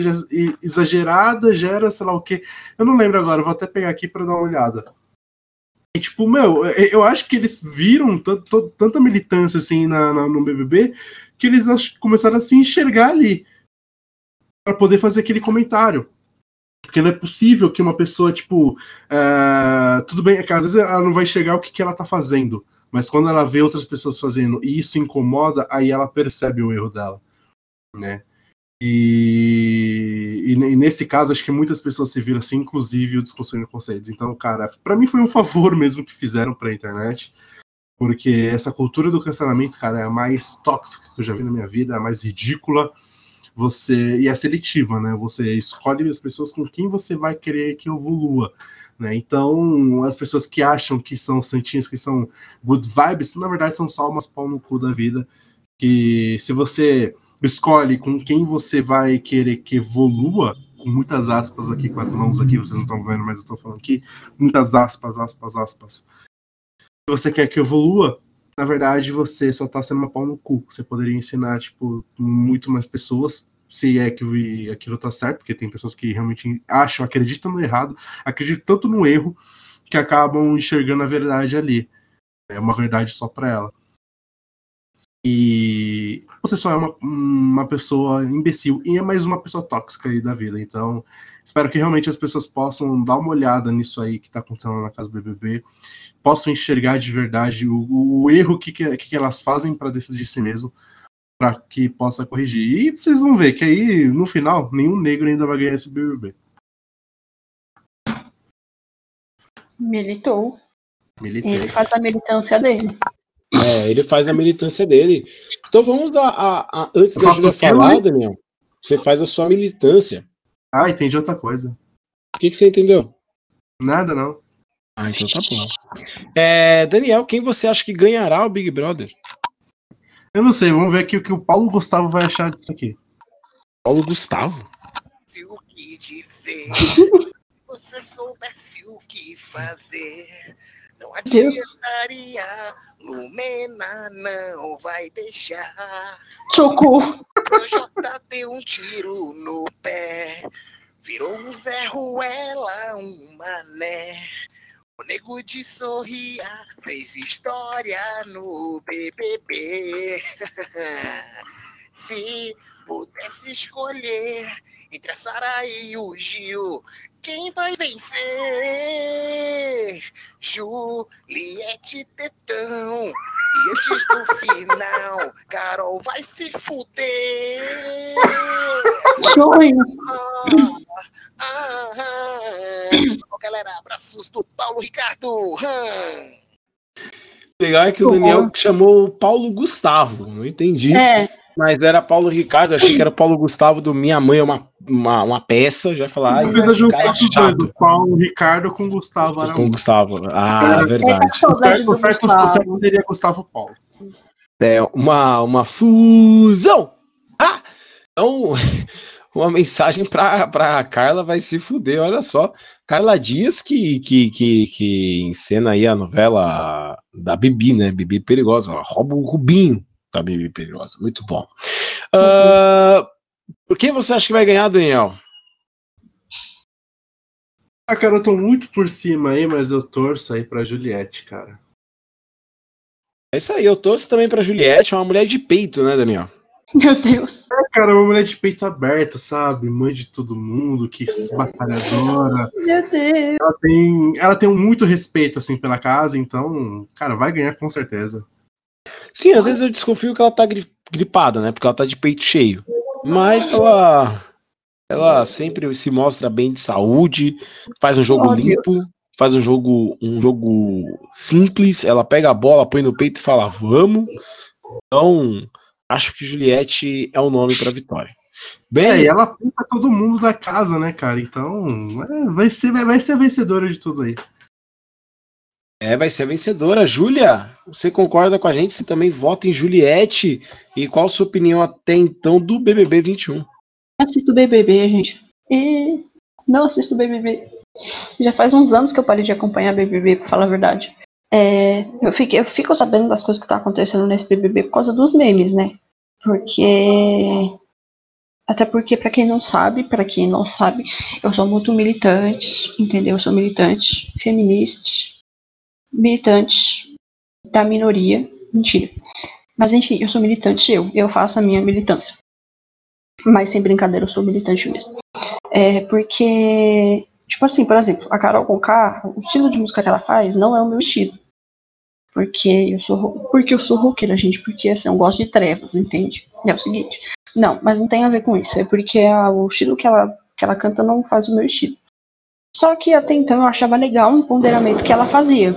exagerada gera, sei lá o quê. Eu não lembro agora, vou até pegar aqui para dar uma olhada. E, tipo, meu, eu acho que eles viram tanta militância, assim, na, na, no BBB, que eles começaram a se enxergar ali para poder fazer aquele comentário. Porque não é possível que uma pessoa, tipo, uh, tudo bem, é que às vezes ela não vai enxergar o que, que ela tá fazendo. Mas quando ela vê outras pessoas fazendo e isso incomoda, aí ela percebe o erro dela, né? E, e, e, nesse caso, acho que muitas pessoas se viram assim, inclusive o Desconstruindo Conceitos. Então, cara, para mim foi um favor mesmo que fizeram pra internet, porque essa cultura do cancelamento, cara, é a mais tóxica que eu já vi na minha vida, é a mais ridícula. Você e é seletiva, né? Você escolhe as pessoas com quem você vai querer que evolua. Né? Então, as pessoas que acham que são santinhos, que são good vibes, na verdade são só umas pau no cu da vida. Que se você escolhe com quem você vai querer que evolua, com muitas aspas aqui, com as mãos aqui, vocês não estão vendo, mas eu estou falando aqui, muitas aspas, aspas, aspas. Se você quer que evolua, na verdade você só está sendo uma pau no cu. Você poderia ensinar, tipo, muito mais pessoas se é que aquilo tá certo, porque tem pessoas que realmente acham, acreditam no errado, acreditam tanto no erro que acabam enxergando a verdade ali. É uma verdade só para ela. E você só é uma, uma pessoa imbecil e é mais uma pessoa tóxica aí da vida. Então, espero que realmente as pessoas possam dar uma olhada nisso aí que está acontecendo na casa do BBB, possam enxergar de verdade o, o erro que, que, que elas fazem para defender si mesmo, para que possa corrigir. E vocês vão ver que aí, no final, nenhum negro ainda vai ganhar esse BBB. Militou. Militou. Ele faz a militância dele. É, ele faz a militância dele. Então vamos a, a, a antes Eu da Júlia falar, Daniel, você faz a sua militância. Ah, entendi outra coisa. O que, que você entendeu? Nada, não. Ah, então tá bom. É, Daniel, quem você acha que ganhará o Big Brother? Eu não sei, vamos ver aqui o que o Paulo Gustavo vai achar disso aqui. Paulo Gustavo? [laughs] Se o que dizer, se você soubesse o que fazer, não adiantaria. Lumena não vai deixar. Socorro. Projota deu um tiro no pé. Virou um Zé Ruela, um mané. O nego de sorria fez história no BBB. [laughs] Se pudesse escolher entre a Sara e o Gil, quem vai vencer? Juliette Tetão. E antes do [laughs] final, Carol vai se fuder. Sonho. Ah, ah, ah. Galera, abraços do Paulo Ricardo. Legal é que o Daniel chamou o Paulo Gustavo, não entendi. É. Mas era Paulo Ricardo, achei que era Paulo Gustavo do Minha Mãe é uma, uma, uma peça, já falar. Não precisa juntar é dois, Paulo Ricardo com Gustavo. Com Gustavo, ah, é, verdade. O certo seria Gustavo Paulo. É, uma, uma fusão! Ah! Então, [laughs] uma mensagem pra, pra Carla vai se fuder, olha só. Carla Dias que, que, que, que encena aí a novela da Bibi, né? Bibi Perigosa. Ela rouba o Rubinho da Bibi Perigosa. Muito bom. Uh, por quem você acha que vai ganhar, Daniel? Ah, cara, eu tô muito por cima aí, mas eu torço aí pra Juliette, cara. É isso aí, eu torço também pra Juliette, é uma mulher de peito, né, Daniel? [laughs] Meu Deus. É, cara, uma mulher de peito aberto, sabe? Mãe de todo mundo, que batalhadora. Meu Deus. Ela tem, ela tem muito respeito, assim, pela casa, então, cara, vai ganhar com certeza. Sim, às vezes eu desconfio que ela tá gripada, né? Porque ela tá de peito cheio. Mas ela, ela sempre se mostra bem de saúde, faz um jogo oh, limpo, Deus. faz um jogo, um jogo simples. Ela pega a bola, põe no peito e fala, vamos. Então, acho que Juliette é o nome para vitória. Bem, é, e ela pinta todo mundo da casa, né, cara? Então, é, vai ser, vai ser a vencedora de tudo aí. É, vai ser a vencedora. Júlia, você concorda com a gente? Você também vota em Juliette? E qual a sua opinião até então do BBB 21? Assisto BBB, gente. E não assisto BBB. Já faz uns anos que eu parei de acompanhar BBB, pra falar a verdade. É, eu, fico, eu fico sabendo das coisas que tá acontecendo nesse BBB por causa dos memes, né? Porque até porque, para quem não sabe, para quem não sabe, eu sou muito militante, entendeu? Eu sou militante feminista, militante da minoria. Mentira. Mas enfim, eu sou militante, eu. Eu faço a minha militância. Mas sem brincadeira, eu sou militante mesmo. É porque, tipo assim, por exemplo, a Carol Conká, o estilo de música que ela faz não é o meu estilo. Porque eu sou, porque eu sou roqueira, gente. Porque assim, eu gosto de trevas, entende? É o seguinte, não, mas não tem a ver com isso. É porque a, o estilo que ela, que ela canta não faz o meu estilo. Só que até então eu achava legal o empoderamento que ela fazia.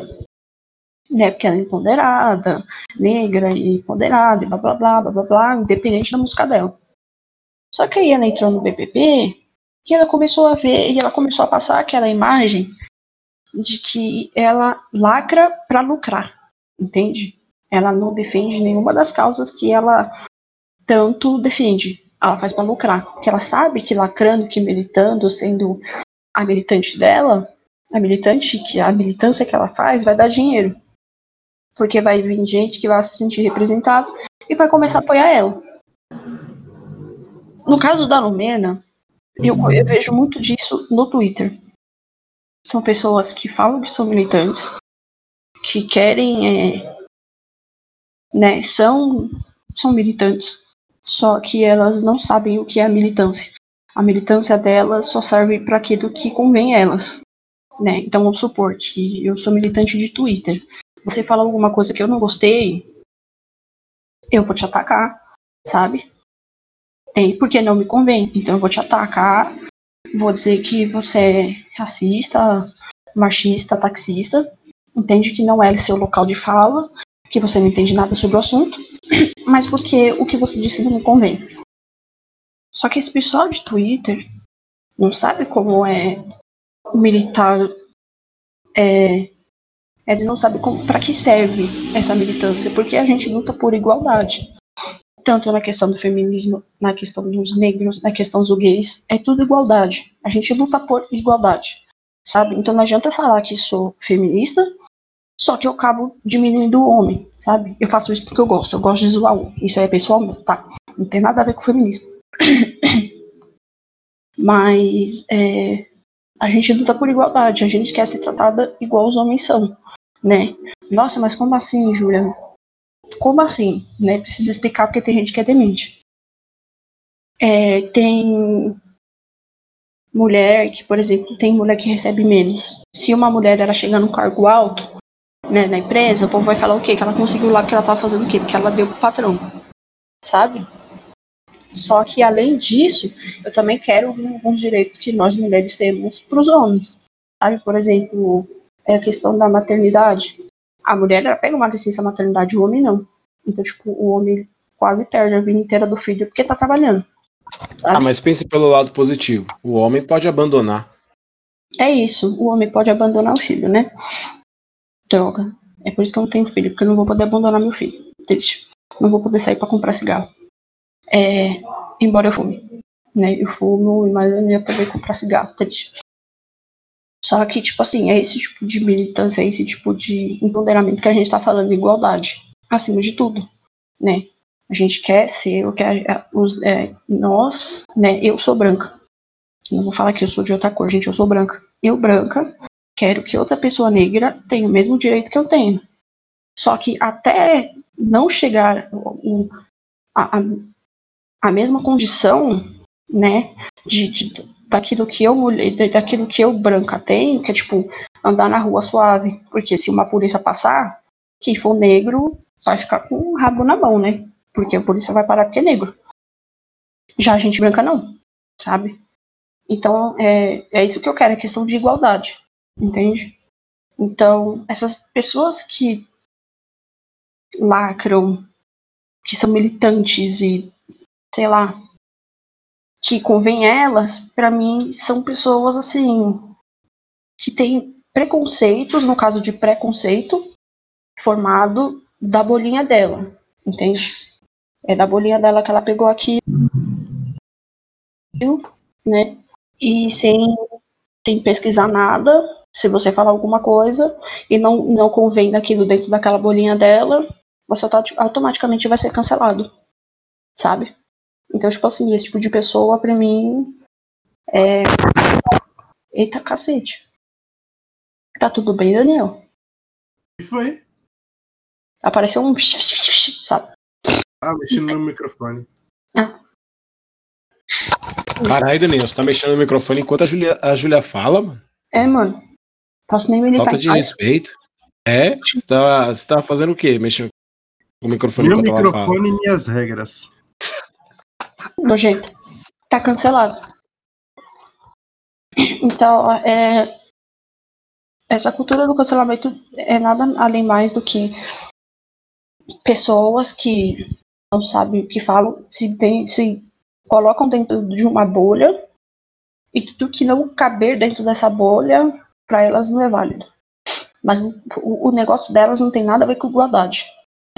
Né, porque ela é empoderada, negra e empoderada, e blá blá blá blá blá blá, independente da música dela. Só que aí ela entrou no BBB e ela começou a ver, e ela começou a passar aquela imagem de que ela lacra para lucrar, entende? Ela não defende nenhuma das causas que ela tanto defende. Ela faz para lucrar. Porque ela sabe que lacrando, que militando, sendo a militante dela, a militante, que a militância que ela faz, vai dar dinheiro. Porque vai vir gente que vai se sentir representada e vai começar a apoiar ela. No caso da Lumena, eu, eu vejo muito disso no Twitter. São pessoas que falam que são militantes, que querem, é, né, são, são militantes, só que elas não sabem o que é a militância. A militância delas só serve para aquilo que convém a elas. Né? Então vamos supor que eu sou militante de Twitter. Você fala alguma coisa que eu não gostei, eu vou te atacar, sabe? Tem porque não me convém. Então eu vou te atacar, vou dizer que você é racista, machista, taxista, entende que não é seu local de fala, que você não entende nada sobre o assunto, [clears throat] mas porque o que você disse não me convém. Só que esse pessoal de Twitter não sabe como é militar. É, eles não sabem para que serve essa militância, porque a gente luta por igualdade. Tanto na questão do feminismo, na questão dos negros, na questão dos gays, é tudo igualdade. A gente luta por igualdade, sabe? Então não adianta falar que sou feminista só que eu acabo diminuindo o homem, sabe? Eu faço isso porque eu gosto, eu gosto de zoar o Isso aí é pessoal tá? Não tem nada a ver com o feminismo. [coughs] Mas é, a gente luta por igualdade, a gente quer ser tratada igual os homens são, né? Nossa, mas como assim, Júlia? Como assim? Né? Precisa explicar porque tem gente que é demente. É, tem mulher que, por exemplo, tem mulher que recebe menos. Se uma mulher ela chega num cargo alto, né, na empresa, o povo vai falar o quê? Que ela conseguiu lá porque ela tava fazendo o quê? Porque ela deu pro patrão. Sabe? Só que além disso, eu também quero alguns direitos que nós mulheres temos para os homens. Sabe? Por exemplo, é a questão da maternidade. A mulher ela pega uma licença maternidade, o homem não. Então, tipo, o homem quase perde a vida inteira do filho porque tá trabalhando. Sabe? Ah, mas pense pelo lado positivo. O homem pode abandonar. É isso, o homem pode abandonar o filho, né? Droga. É por isso que eu não tenho filho, porque eu não vou poder abandonar meu filho. Triste. Não vou poder sair para comprar cigarro. É, embora eu fume. Né? Eu fumo, mas eu não ia poder comprar cigarro. Triste. Só que, tipo assim, é esse tipo de militância, é esse tipo de empoderamento que a gente tá falando, igualdade. Acima de tudo. Né? A gente quer ser o que a, os, é, nós, né? Eu sou branca. Não vou falar que eu sou de outra cor, gente, eu sou branca. Eu, branca, quero que outra pessoa negra tenha o mesmo direito que eu tenho. Só que até não chegar a, a, a mesma condição, né, de, de, daquilo que eu daquilo que eu branca tenho, que é tipo andar na rua suave, porque se uma polícia passar, quem for negro vai ficar com o rabo na mão, né? Porque a polícia vai parar porque é negro. Já a gente branca não, sabe? Então é, é isso que eu quero, é questão de igualdade entende? Então, essas pessoas que lacram que são militantes e, sei lá, que convém elas, para mim, são pessoas assim que têm preconceitos, no caso de preconceito, formado da bolinha dela, entende? É da bolinha dela que ela pegou aqui, né? E sem, sem pesquisar nada, se você falar alguma coisa e não, não convém daquilo dentro daquela bolinha dela, você automaticamente vai ser cancelado, sabe? Então, tipo assim, esse tipo de pessoa, pra mim, é. Eita cacete. Tá tudo bem, Daniel? Que foi? Apareceu um. Sabe? Ah, mexendo no microfone. Ah. Caralho, Daniel, você tá mexendo no microfone enquanto a Julia, a Julia fala, mano. É, mano. Posso nem militar. Falta de respeito. É? Você tá, você tá fazendo o quê? Mexendo com o microfone Meu enquanto ela fala? microfone e minhas regras. Nojento. Tá cancelado. Então, é, essa cultura do cancelamento é nada além mais do que pessoas que não sabem o que falam, se, tem, se colocam dentro de uma bolha e tudo que não caber dentro dessa bolha, para elas não é válido. Mas o, o negócio delas não tem nada a ver com igualdade,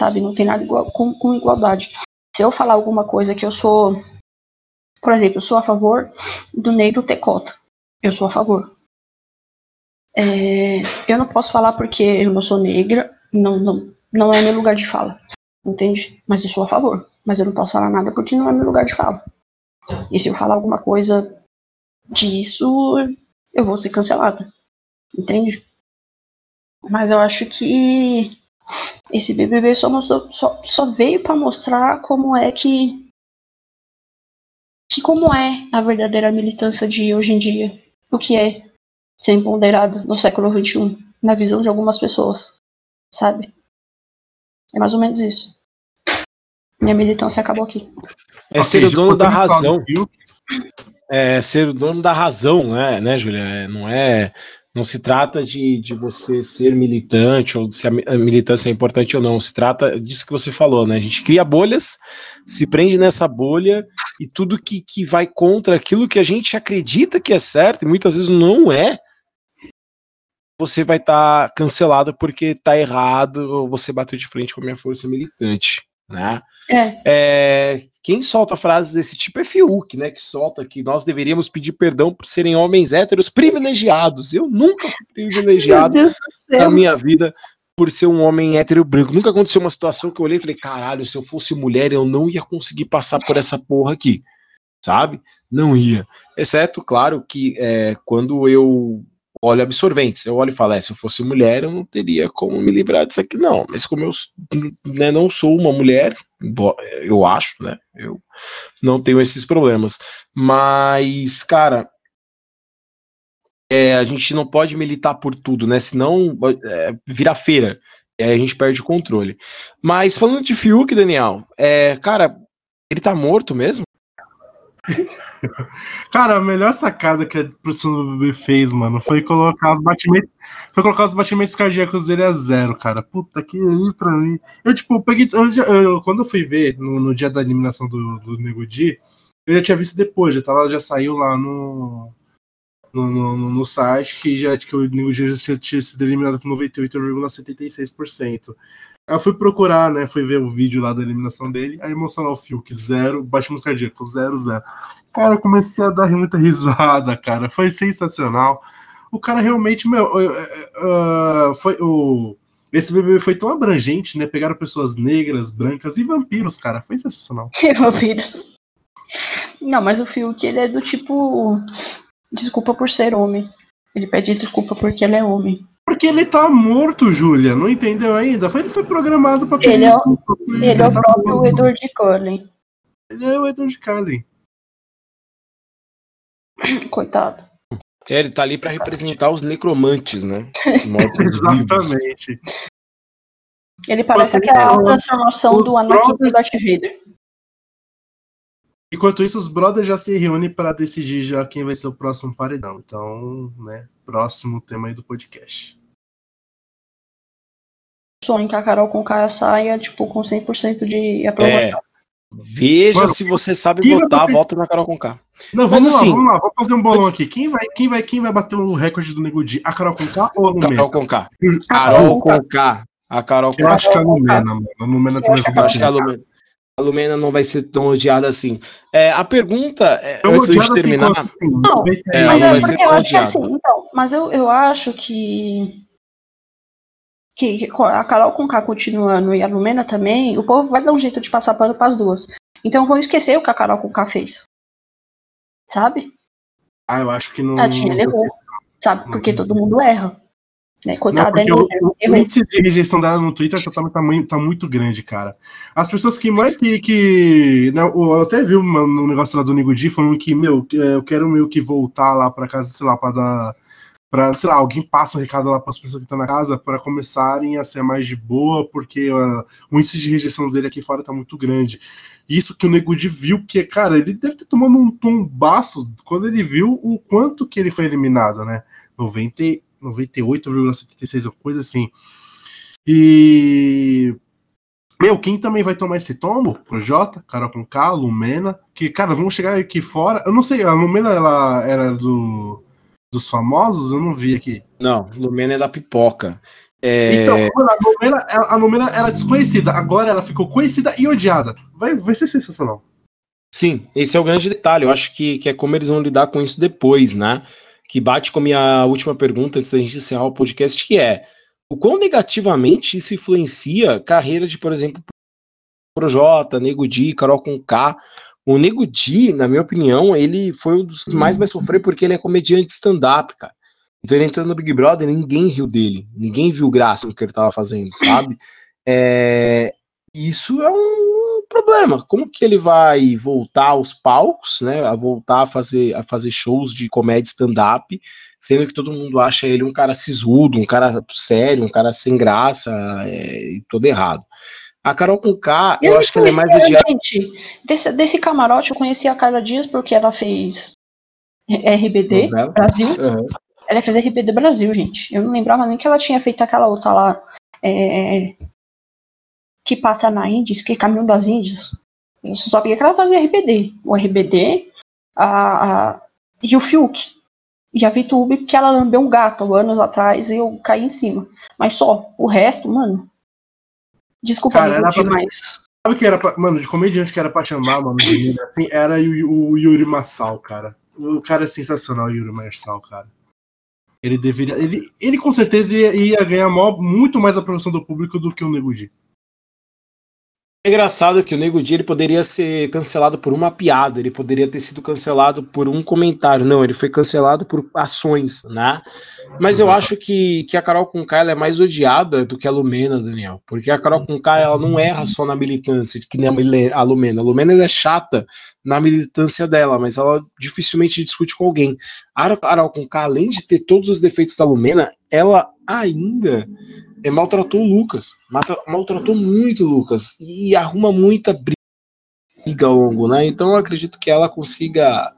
sabe? Não tem nada igual, com, com igualdade. Se eu falar alguma coisa que eu sou, por exemplo, eu sou a favor do negro ter cota, eu sou a favor. É, eu não posso falar porque eu não sou negra, não, não, não é meu lugar de fala, entende? Mas eu sou a favor. Mas eu não posso falar nada porque não é meu lugar de fala. E se eu falar alguma coisa disso, eu vou ser cancelada, entende? Mas eu acho que esse BBB só, mostrou, só, só veio para mostrar como é que que como é a verdadeira militância de hoje em dia, o que é ser empoderado no século XXI, na visão de algumas pessoas, sabe? É mais ou menos isso. Minha militância acabou aqui. É ser o dono da razão. É ser o dono da razão, né, né Júlia? É, não é. Não se trata de, de você ser militante ou se a militância é importante ou não. Se trata disso que você falou, né? A gente cria bolhas, se prende nessa bolha e tudo que, que vai contra aquilo que a gente acredita que é certo e muitas vezes não é, você vai estar tá cancelado porque tá errado ou você bateu de frente com a minha força militante. Né? É. É, quem solta frases desse tipo é Fiuk, né? Que solta que nós deveríamos pedir perdão por serem homens héteros privilegiados. Eu nunca fui privilegiado [laughs] na minha vida por ser um homem hétero branco. Nunca aconteceu uma situação que eu olhei e falei, caralho, se eu fosse mulher, eu não ia conseguir passar por essa porra aqui. Sabe? Não ia. Exceto, claro, que é, quando eu olho absorventes. Eu olho e falo, é, se eu fosse mulher, eu não teria como me livrar disso aqui, não. Mas como eu né, não sou uma mulher, eu acho, né? Eu não tenho esses problemas. Mas, cara, é, a gente não pode militar por tudo, né? Senão é, vira feira. E aí a gente perde o controle. Mas falando de Fiuk, Daniel, é, cara, ele tá morto mesmo? [laughs] Cara, a melhor sacada que a produção do bebê fez, mano, foi colocar os batimentos. Foi colocar os batimentos cardíacos dele a zero, cara. Puta que aí pra mim. Eu, tipo, peguei. Eu, eu, quando eu fui ver no, no, dia da eliminação do, do Nego Di, eu já tinha visto depois, já, tava, já saiu lá no. No, no, no site que já que o Nego Di já tinha sido eliminado por 98,76%. Eu fui procurar, né? Fui ver o vídeo lá da eliminação dele. Aí emocional Fiuk, zero, baixamos cardíaco, zero, zero. Cara, eu comecei a dar muita [laughs] risada, cara. Foi sensacional. O cara realmente, meu, uh, foi o. Esse bebê foi tão abrangente, né? Pegaram pessoas negras, brancas e vampiros, cara. Foi sensacional. Que [laughs] vampiros? Não, mas o Fiuk, ele é do tipo. Desculpa por ser homem. Ele pede desculpa porque ele é homem. Porque ele tá morto, Júlia. Não entendeu ainda? Ele foi programado pra pedir ele é, desculpa. Ele, ele é o tá próprio morto. Edward Cullen. Ele é o Edward Cullen. [clears throat] Coitado. É, ele tá ali para representar os necromantes, né? [laughs] Exatamente. Ele parece aquela transformação do Anakin pro Darth Vader. Enquanto isso, os brothers já se reúnem para decidir já quem vai ser o próximo paredão. Então, né, próximo tema aí do podcast. sonho que a Carol com K saia, tipo, com 100% de aprovação. É, veja Mano, se você sabe votar, bater- volta na Carol com K. Não, vamos Mas lá, assim- vamos lá, vamos fazer um bolão aqui. Quem vai, quem, vai, quem vai bater o recorde do Nego Di? A Carol com K ou a Lumena? Carol com K. A Carol com K. A Carol com Eu K. acho que é a. Lumena, mano. A Lumena também vai Eu acho que a bater. Lumena, a Lumena não vai ser tão odiada assim. É, a pergunta, é, Eu antes da gente odiado assim, terminar, assim, Não, 90 É, mas não é vai ser porque eu acho que odiada. assim, então, mas eu, eu acho que, que que a Carol com K continuando e a Lumena também, o povo vai dar um jeito de passar pano pras duas. Então vão esquecer o que a Carol com K fez. Sabe? Ah, eu acho que não. Tadinha, ela errou. Sabe? Porque todo mundo erra. Né? Não, Coitada porque o, o errou. índice de rejeição dela no Twitter tá, tá, tá muito- tá muito grande, cara. As pessoas que mais que. que né, eu até vi uma- no negócio lá do Nego Di falando que, meu, é, eu quero meio que voltar lá pra casa, sei lá, pra dar. Pra, sei lá, alguém passa um recado lá pras pessoas que estão na casa para começarem a ser mais de boa, porque ah, o índice de rejeição dele aqui fora tá muito grande. Isso que o Nego Di viu, que, cara, ele deve ter tomado um tombaço quando ele viu o quanto que ele foi eliminado, né? 90, 98,76, coisa assim. E. Meu, quem também vai tomar esse tombo? Projota, Carol com K, Lumena. Que, cara, vamos chegar aqui fora. Eu não sei, a Lumena ela era do, dos famosos? Eu não vi aqui. não, Lumena é da pipoca. É, Então, a Lumena, a Lumena era desconhecida, agora ela ficou conhecida e odiada. Vai, vai ser sensacional. Sim, esse é o grande detalhe. Eu acho que, que é como eles vão lidar com isso depois, né? Que bate com a minha última pergunta antes da gente encerrar o podcast, que é o quão negativamente isso influencia a carreira de, por exemplo, Projota, Nego Di, Carol com K. O Nego Di, na minha opinião, ele foi um dos que mais vai sofrer porque ele é comediante stand-up, cara. Então ele entrou no Big Brother, ninguém riu dele, ninguém viu graça no que ele tava fazendo, sabe? [clears throat] É, isso é um problema. Como que ele vai voltar aos palcos, né? A voltar a fazer, a fazer shows de comédia stand-up, sendo que todo mundo acha ele um cara sisudo, um cara sério, um cara sem graça é, e todo errado. A Carol com K, eu, não acho que ela é mais odiada. Gente, desse, desse camarote eu conheci a Carla Dias porque ela fez RBD Novela. Brasil. Aham. Ela fez RBD Brasil, gente. Eu não lembrava nem que ela tinha feito aquela outra lá. é, que passa na Índias, que é Caminho das Índias. Eu só sabia que ela fazia RBD. O RBD a, a- e o Fiuk. E a VTube, porque ela lambeu um gato anos atrás e eu caí em cima. Mas só, o resto, mano. Desculpa, Cara, não era pra- demais. Sabe que era pra, mano, de comediante que era pra chamar, mano, assim, era o, o Yuri Marçal, cara. O cara é sensacional, o Yuri Marçal, cara. Ele deveria. Ele, ele com certeza ia, ia ganhar mó- muito mais aprovação do público do que o Nego Di. É engraçado que o Nego Di ele poderia ser cancelado por uma piada, ele poderia ter sido cancelado por um comentário. Não, ele foi cancelado por ações, né? Mas eu acho que, que a Carol Conká ela é mais odiada do que a Lumena, Daniel. Porque a Carol Conká ela não erra só na militância, que nem a Lumena. A Lumena é chata na militância dela, mas ela dificilmente discute com alguém. A Carol Conká, além de ter todos os defeitos da Lumena, ela ainda é, maltratou o Lucas. Maltratou muito o Lucas. E arruma muita briga ao longo, né? Então eu acredito que ela consiga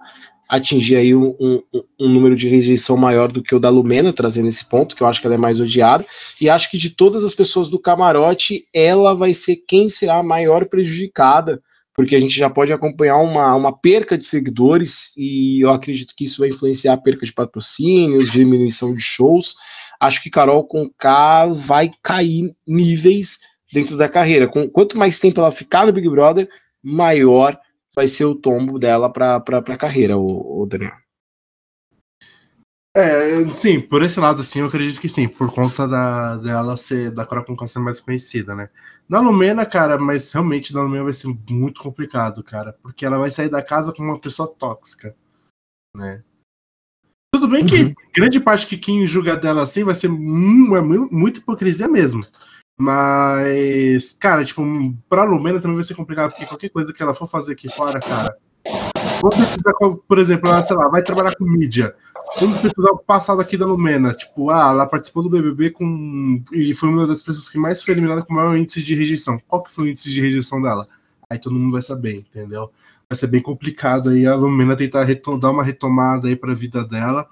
atingir aí um, um- um número de rejeição maior do que o da Lumena, trazendo esse ponto, que eu acho que ela é mais odiada. E acho que de todas as pessoas do camarote, ela vai ser quem será a maior prejudicada. Porque a gente já pode acompanhar uma, uma perca de seguidores, e eu acredito que isso vai influenciar a perca de patrocínios, diminuição de shows acho que Carol com K vai cair níveis dentro da carreira. Com, quanto mais tempo ela ficar no Big Brother, maior vai ser o tombo dela para a carreira, o, Daniel. É, sim, por esse lado, assim, eu acredito que sim, por conta da, dela ser, da Cora com ser mais conhecida, né? Da Lumena, cara, mas realmente da Lumena vai ser muito complicado, cara, porque ela vai sair da casa com uma pessoa tóxica, né? Tudo bem que Uhum. grande parte que quem julga dela assim vai ser mu- é mu- muito hipocrisia mesmo. Mas, cara, tipo, pra Lumena também vai ser complicado, porque qualquer coisa que ela for fazer aqui fora, cara. Vamos precisar, por exemplo, ela, sei lá, vai trabalhar com mídia. Vamos precisar o passado aqui da Lumena. Tipo, ah, ela participou do BBB com. E foi uma das pessoas que mais foi eliminada com o maior índice de rejeição. Qual que foi o índice de rejeição dela? Aí todo mundo vai saber, entendeu? Vai ser bem complicado aí a Lumena tentar dar uma retomada aí pra vida dela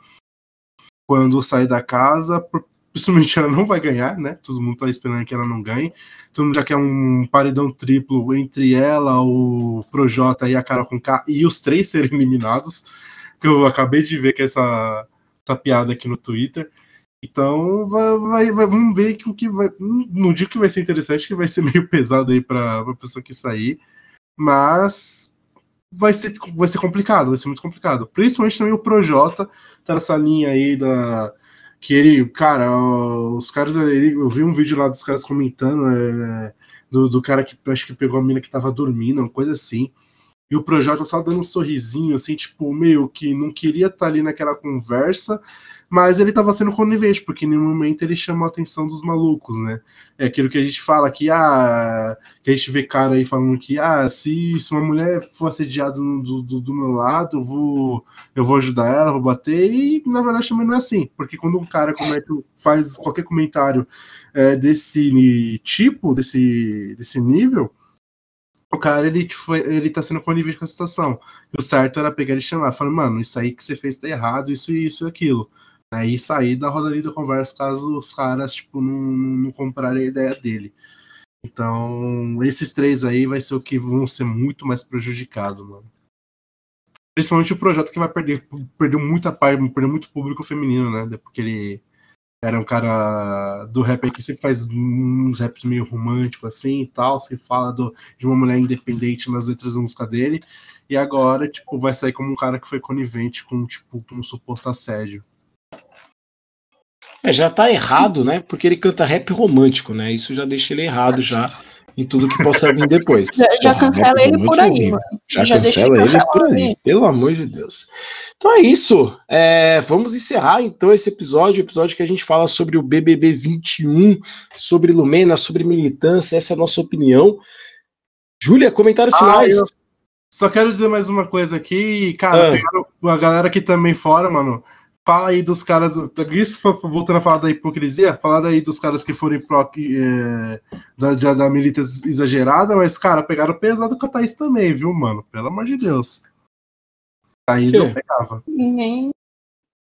quando sair da casa. Principalmente ela não vai ganhar, né? Todo mundo tá esperando que ela não ganhe. Todo mundo já quer um paredão triplo entre ela, o Projota e a Carol com K e os três [laughs] serem eliminados. Que eu acabei de ver que essa, essa piada aqui no Twitter. Então, vai, vai, vai, vamos ver o que vai. Não digo que vai ser interessante, que vai ser meio pesado aí para a pessoa que sair. Mas vai ser, vai ser complicado, vai ser muito complicado. Principalmente também o Projota, tá nessa linha aí da. Que ele, cara, os caras. Ele, eu vi um vídeo lá dos caras comentando é, do, do cara que acho que pegou a mina que tava dormindo, uma coisa assim. E o Projota só dando um sorrisinho, assim, tipo, meio que não queria estar tá ali naquela conversa, mas ele estava sendo conivente, porque em nenhum momento ele chamou a atenção dos malucos, né? É aquilo que a gente fala que, ah, que a gente vê cara aí falando que, ah, se, se uma mulher for assediada do, do, do, meu lado, eu vou, eu vou ajudar ela, vou bater, e na verdade também não é assim, porque quando um cara comete, faz qualquer comentário é, desse tipo, desse, desse nível, o cara ele, tipo, ele tá sendo conivente com a situação. E o certo era pegar ele e chamar, falando, mano, isso aí que você fez tá errado, isso, isso e aquilo. Aí sair da roda da conversa caso os caras, tipo, não, não comprarem a ideia dele. Então, esses três aí vai ser o que vão ser muito mais prejudicados, mano. Principalmente o projeto que vai perder, perdeu muita parte, perdeu muito público feminino, né? Porque ele era um cara do rap que sempre faz uns raps meio romântico assim e tal, se fala do, de uma mulher independente nas letras da música dele, e agora, tipo, vai sair como um cara que foi conivente com, tipo, com um suposto assédio. É, já tá errado, né? Porque ele canta rap romântico, né? Isso já deixa ele errado já em tudo que possa vir depois. Já, já cancela ele por aí, mano. Já, já cancela ele por aí, pelo amor de Deus. Então é isso. É, vamos encerrar então esse episódio, episódio que a gente fala sobre o BBB 21, sobre Lumena, sobre militância, essa é a nossa opinião. Júlia, comentários ah, finais. Só quero dizer mais uma coisa aqui, cara, ah. a galera aqui também fora, mano, Fala aí dos caras. Isso, voltando a falar da hipocrisia, falaram aí dos caras que foram pro, é, da, da milícia exagerada, mas, cara, pegaram pesado com a Thaís também, viu, mano? Pelo amor de Deus. Thaís eu pegava. Ninguém.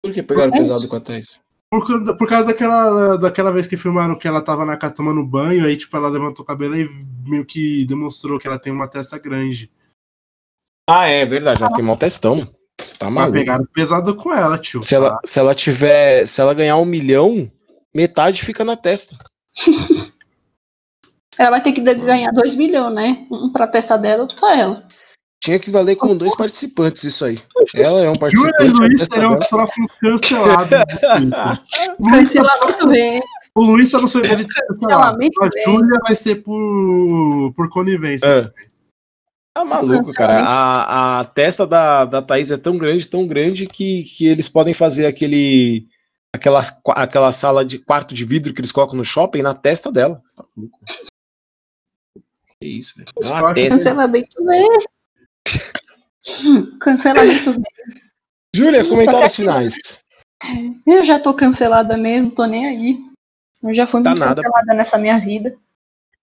Por que pegaram pesado com a Thaís? Por, por causa daquela, daquela vez que filmaram que ela tava na casa tomando banho, aí, tipo, ela levantou o cabelo e meio que demonstrou que ela tem uma testa grande. Ah, é verdade, ela tem um testão. Você tá maluco. pegaram pesado com ela, tio. Se ela, se ela tiver. Se ela ganhar um milhão, metade fica na testa. [laughs] ela vai ter que ganhar dois milhões, né? Um pra testa dela, outro pra ela. Tinha que valer como dois participantes isso aí. Ela é um participante. Júlia e Luiz serão os próximos cancelados. Cancelamento bem. O Luiz tá no seu de cancelar. A Júlia vai ser por, por conivência. É. Tá maluco, cara. A, a testa da, da Thaís é tão grande, tão grande, que, que eles podem fazer aquele. Aquela, aquela sala de quarto de vidro que eles colocam no shopping na testa dela. Tá maluco. Que isso, velho. É Cancelamento bem. [laughs] Cancelamento bem. Júlia, comentários finais. Eu já tô cancelada mesmo, tô nem aí. Eu já fui tá muito nada. cancelada nessa minha vida.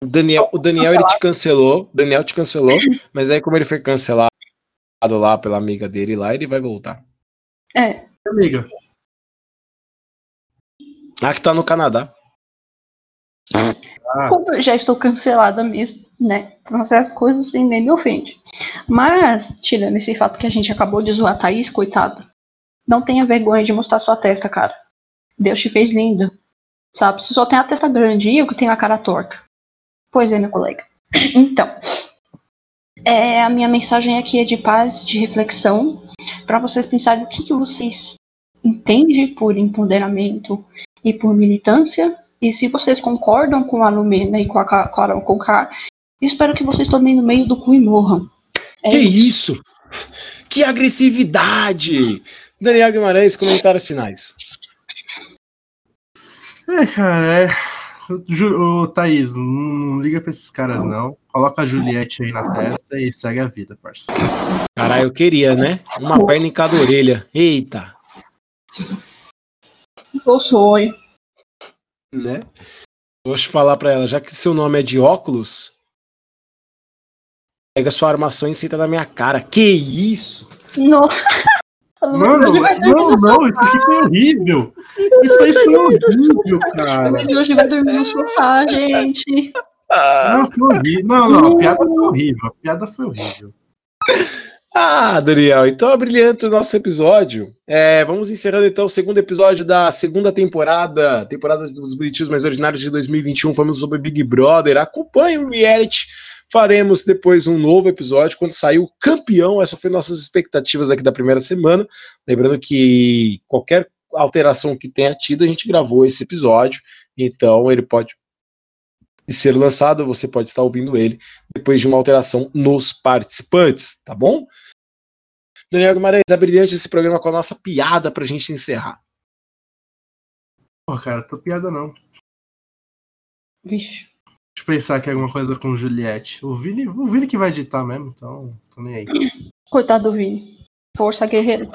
O Daniel, o Daniel ele te cancelou, Daniel te cancelou, mas aí como ele foi cancelado lá pela amiga dele lá, ele vai voltar. É. Amiga. Ah, que tá no Canadá. Ah. Como eu já estou cancelada mesmo, né? Então essas coisas assim nem me ofende. Mas, tirando esse fato que a gente acabou de zoar a Thaís, coitada, não tenha vergonha de mostrar sua testa, cara. Deus te fez linda. Sabe? Você só tem a testa grande e eu que tenho a cara torta. Pois é, meu colega. Então, é, a minha mensagem aqui é de paz, de reflexão, para vocês pensarem o que, que vocês entendem por empoderamento e por militância, e se vocês concordam com a Lumena e com a Carol Conká, eu espero que vocês tomem no meio do cu e morram. É que isso? isso? Que agressividade! Daniel Guimarães, comentários finais. É, cara, é Ô, Thaís, não, não liga pra esses caras, não. Coloca a Juliette aí na testa e segue a vida, parceiro. Caralho, eu queria, né? Uma perna em cada orelha. Eita! O sonho. Né? Vou falar pra ela, já que seu nome é de óculos, pega sua armação e senta na minha cara. Que isso? Não. Mano, não, não, isso aqui foi horrível. Isso aí foi horrível, cara. Hoje vai dormir no sofá, [laughs] gente. Não, foi horrível. Não, não, a piada foi horrível. A piada foi horrível. Ah, Daniel, então brilhante o nosso episódio. É, vamos encerrando então o segundo episódio da segunda temporada, temporada dos Bonitinhos Mais Ordinários de 2021. Falamos sobre Big Brother. Acompanhe o reality. Faremos depois um novo episódio quando sair o campeão. Essas foram nossas expectativas aqui da primeira semana. Lembrando que qualquer alteração que tenha tido, a gente gravou esse episódio. Então ele pode ser lançado, você pode estar ouvindo ele depois de uma alteração nos participantes, tá bom? Daniel Guimarães, é brilhante esse programa com a nossa piada pra gente encerrar. Pô, cara, tô piada não. Vixe. Pensar aqui alguma coisa com Juliette. O Vini, o Vini que vai editar mesmo, então tô nem aí. Coitado do Vini. Força guerreiro.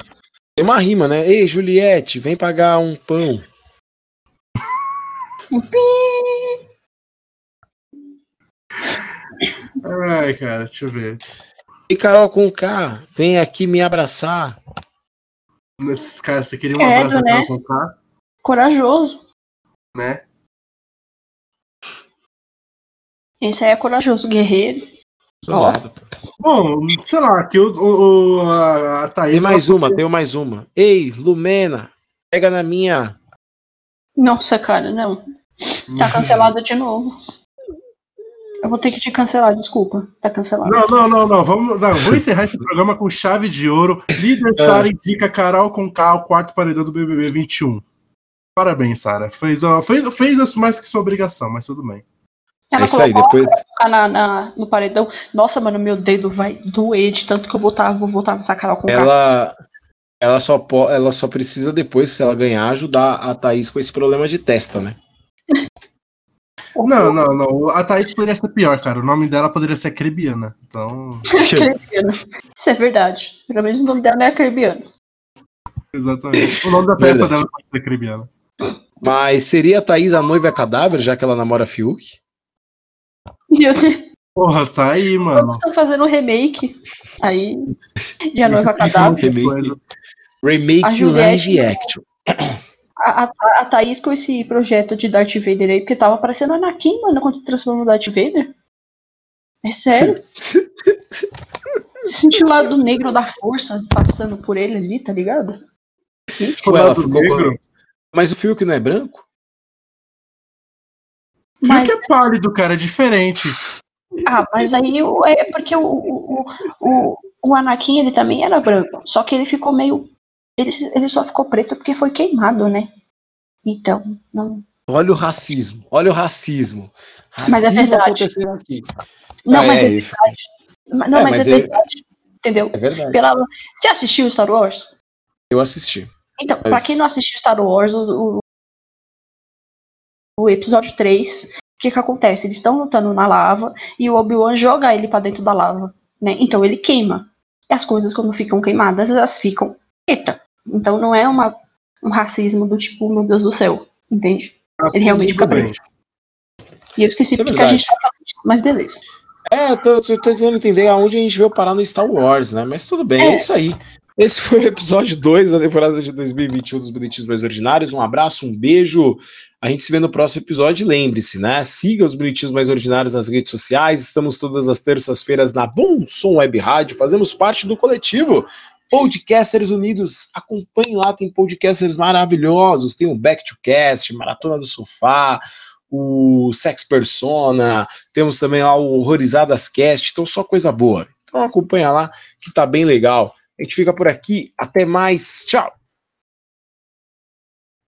Tem uma rima, né? Ei, Juliette, vem pagar um pão. Ai, cara, deixa eu ver. E Carol com K, vem aqui me abraçar. Nesses caras, você queria um Credo, abraço né? pra colocar, Corajoso. né? Esse aí é corajoso, guerreiro. Lado. Bom, sei lá, que o, o, o- a, Thaís. Tem mais uma, tem mais uma. Ei, Lumena, pega na minha. Nossa, cara, não. Tá cancelado de novo. Eu vou ter que te cancelar, desculpa. Tá cancelado. Não, não, não, não. Vamos, não, vou encerrar esse programa com chave de ouro. Líder [laughs] É. Sara indica Carol com K, o quarto paredão do BBB 21. Parabéns, Sara. Fez, ó, fez, fez mais que sua obrigação, mas tudo bem. É Ela isso aí, depois. na, na- no paredão. Nossa, mano, meu dedo vai doer de tanto que eu vou vou votar nessa Carol com. Ela, ela, só, po- ela só precisa depois, se ela ganhar, ajudar a Thaís com esse problema de testa, né? [laughs] Não, não, não. A Thaís poderia ser pior, cara. O nome dela poderia ser Crebiana. Então. [laughs] Isso é verdade. Pelo menos o nome dela é Crebiano. exatamente. O nome da festa dela pode ser Crebiana. Mas seria a Thaís a noiva cadáver, já que ela namora Fiuk? Meu Deus, Porra, tá aí, mano. estão fazendo um remake. Aí, Isso Noiva explica Cadáver. Remake. Remake Juliette- live action. A, a, a Thaís com esse projeto de Darth Vader aí, porque tava parecendo Anakin, mano, quando transformou no Darth Vader. É sério? Você sentiu o lado negro da força passando por ele ali, tá ligado? O Ué, ela lado ficou com- negro. Mas o Fiuk não é branco? Mas- que é pálido, cara, é diferente. Ah, mas aí o- é porque o, o, o, o, Anakin ele também era branco, só que ele ficou meio. Ele, ele só ficou preto porque foi queimado, né? Então, não. Olha o racismo, olha o racismo. Mas é Racismo verdade. acontecendo aqui. Não, Ah, mas é é, verdade. Não, É, mas, mas é ele- verdade. Entendeu? É verdade. Pela... Você assistiu Star Wars? Eu assisti. Então, Mas- pra quem não assistiu Star Wars, o, o, episódio 3, o que que acontece? Eles estão lutando na lava e o Obi-Wan joga ele pra dentro da lava, né? Então ele queima. E as coisas quando ficam queimadas, elas ficam preta. Então não é uma, um racismo do tipo, meu Deus do céu, entende? Ele realmente fica preto. E eu esqueci é porque a verdade. gente tá falando disso, mas beleza. É, eu tô, tô tentando entender aonde a gente veio parar no Star Wars, né? Mas tudo bem, é, É. isso aí. Esse foi o episódio 2 da temporada de 2021 dos Bonitinhos Mais Ordinários. Um abraço, um beijo. A gente se vê no próximo episódio. Lembre-se, né? Siga os Bonitinhos Mais Ordinários nas redes sociais. Estamos todas as terças-feiras na Bom Som Web Rádio. Fazemos parte do coletivo Podcasters Unidos. Acompanhe lá, tem podcasters maravilhosos. Tem o Back to Cast, Maratona do Sofá, o Sex Persona, temos também lá o Horrorizadas Cast, então só coisa boa. Então acompanha lá que tá bem legal. A gente fica por aqui, até mais, tchau!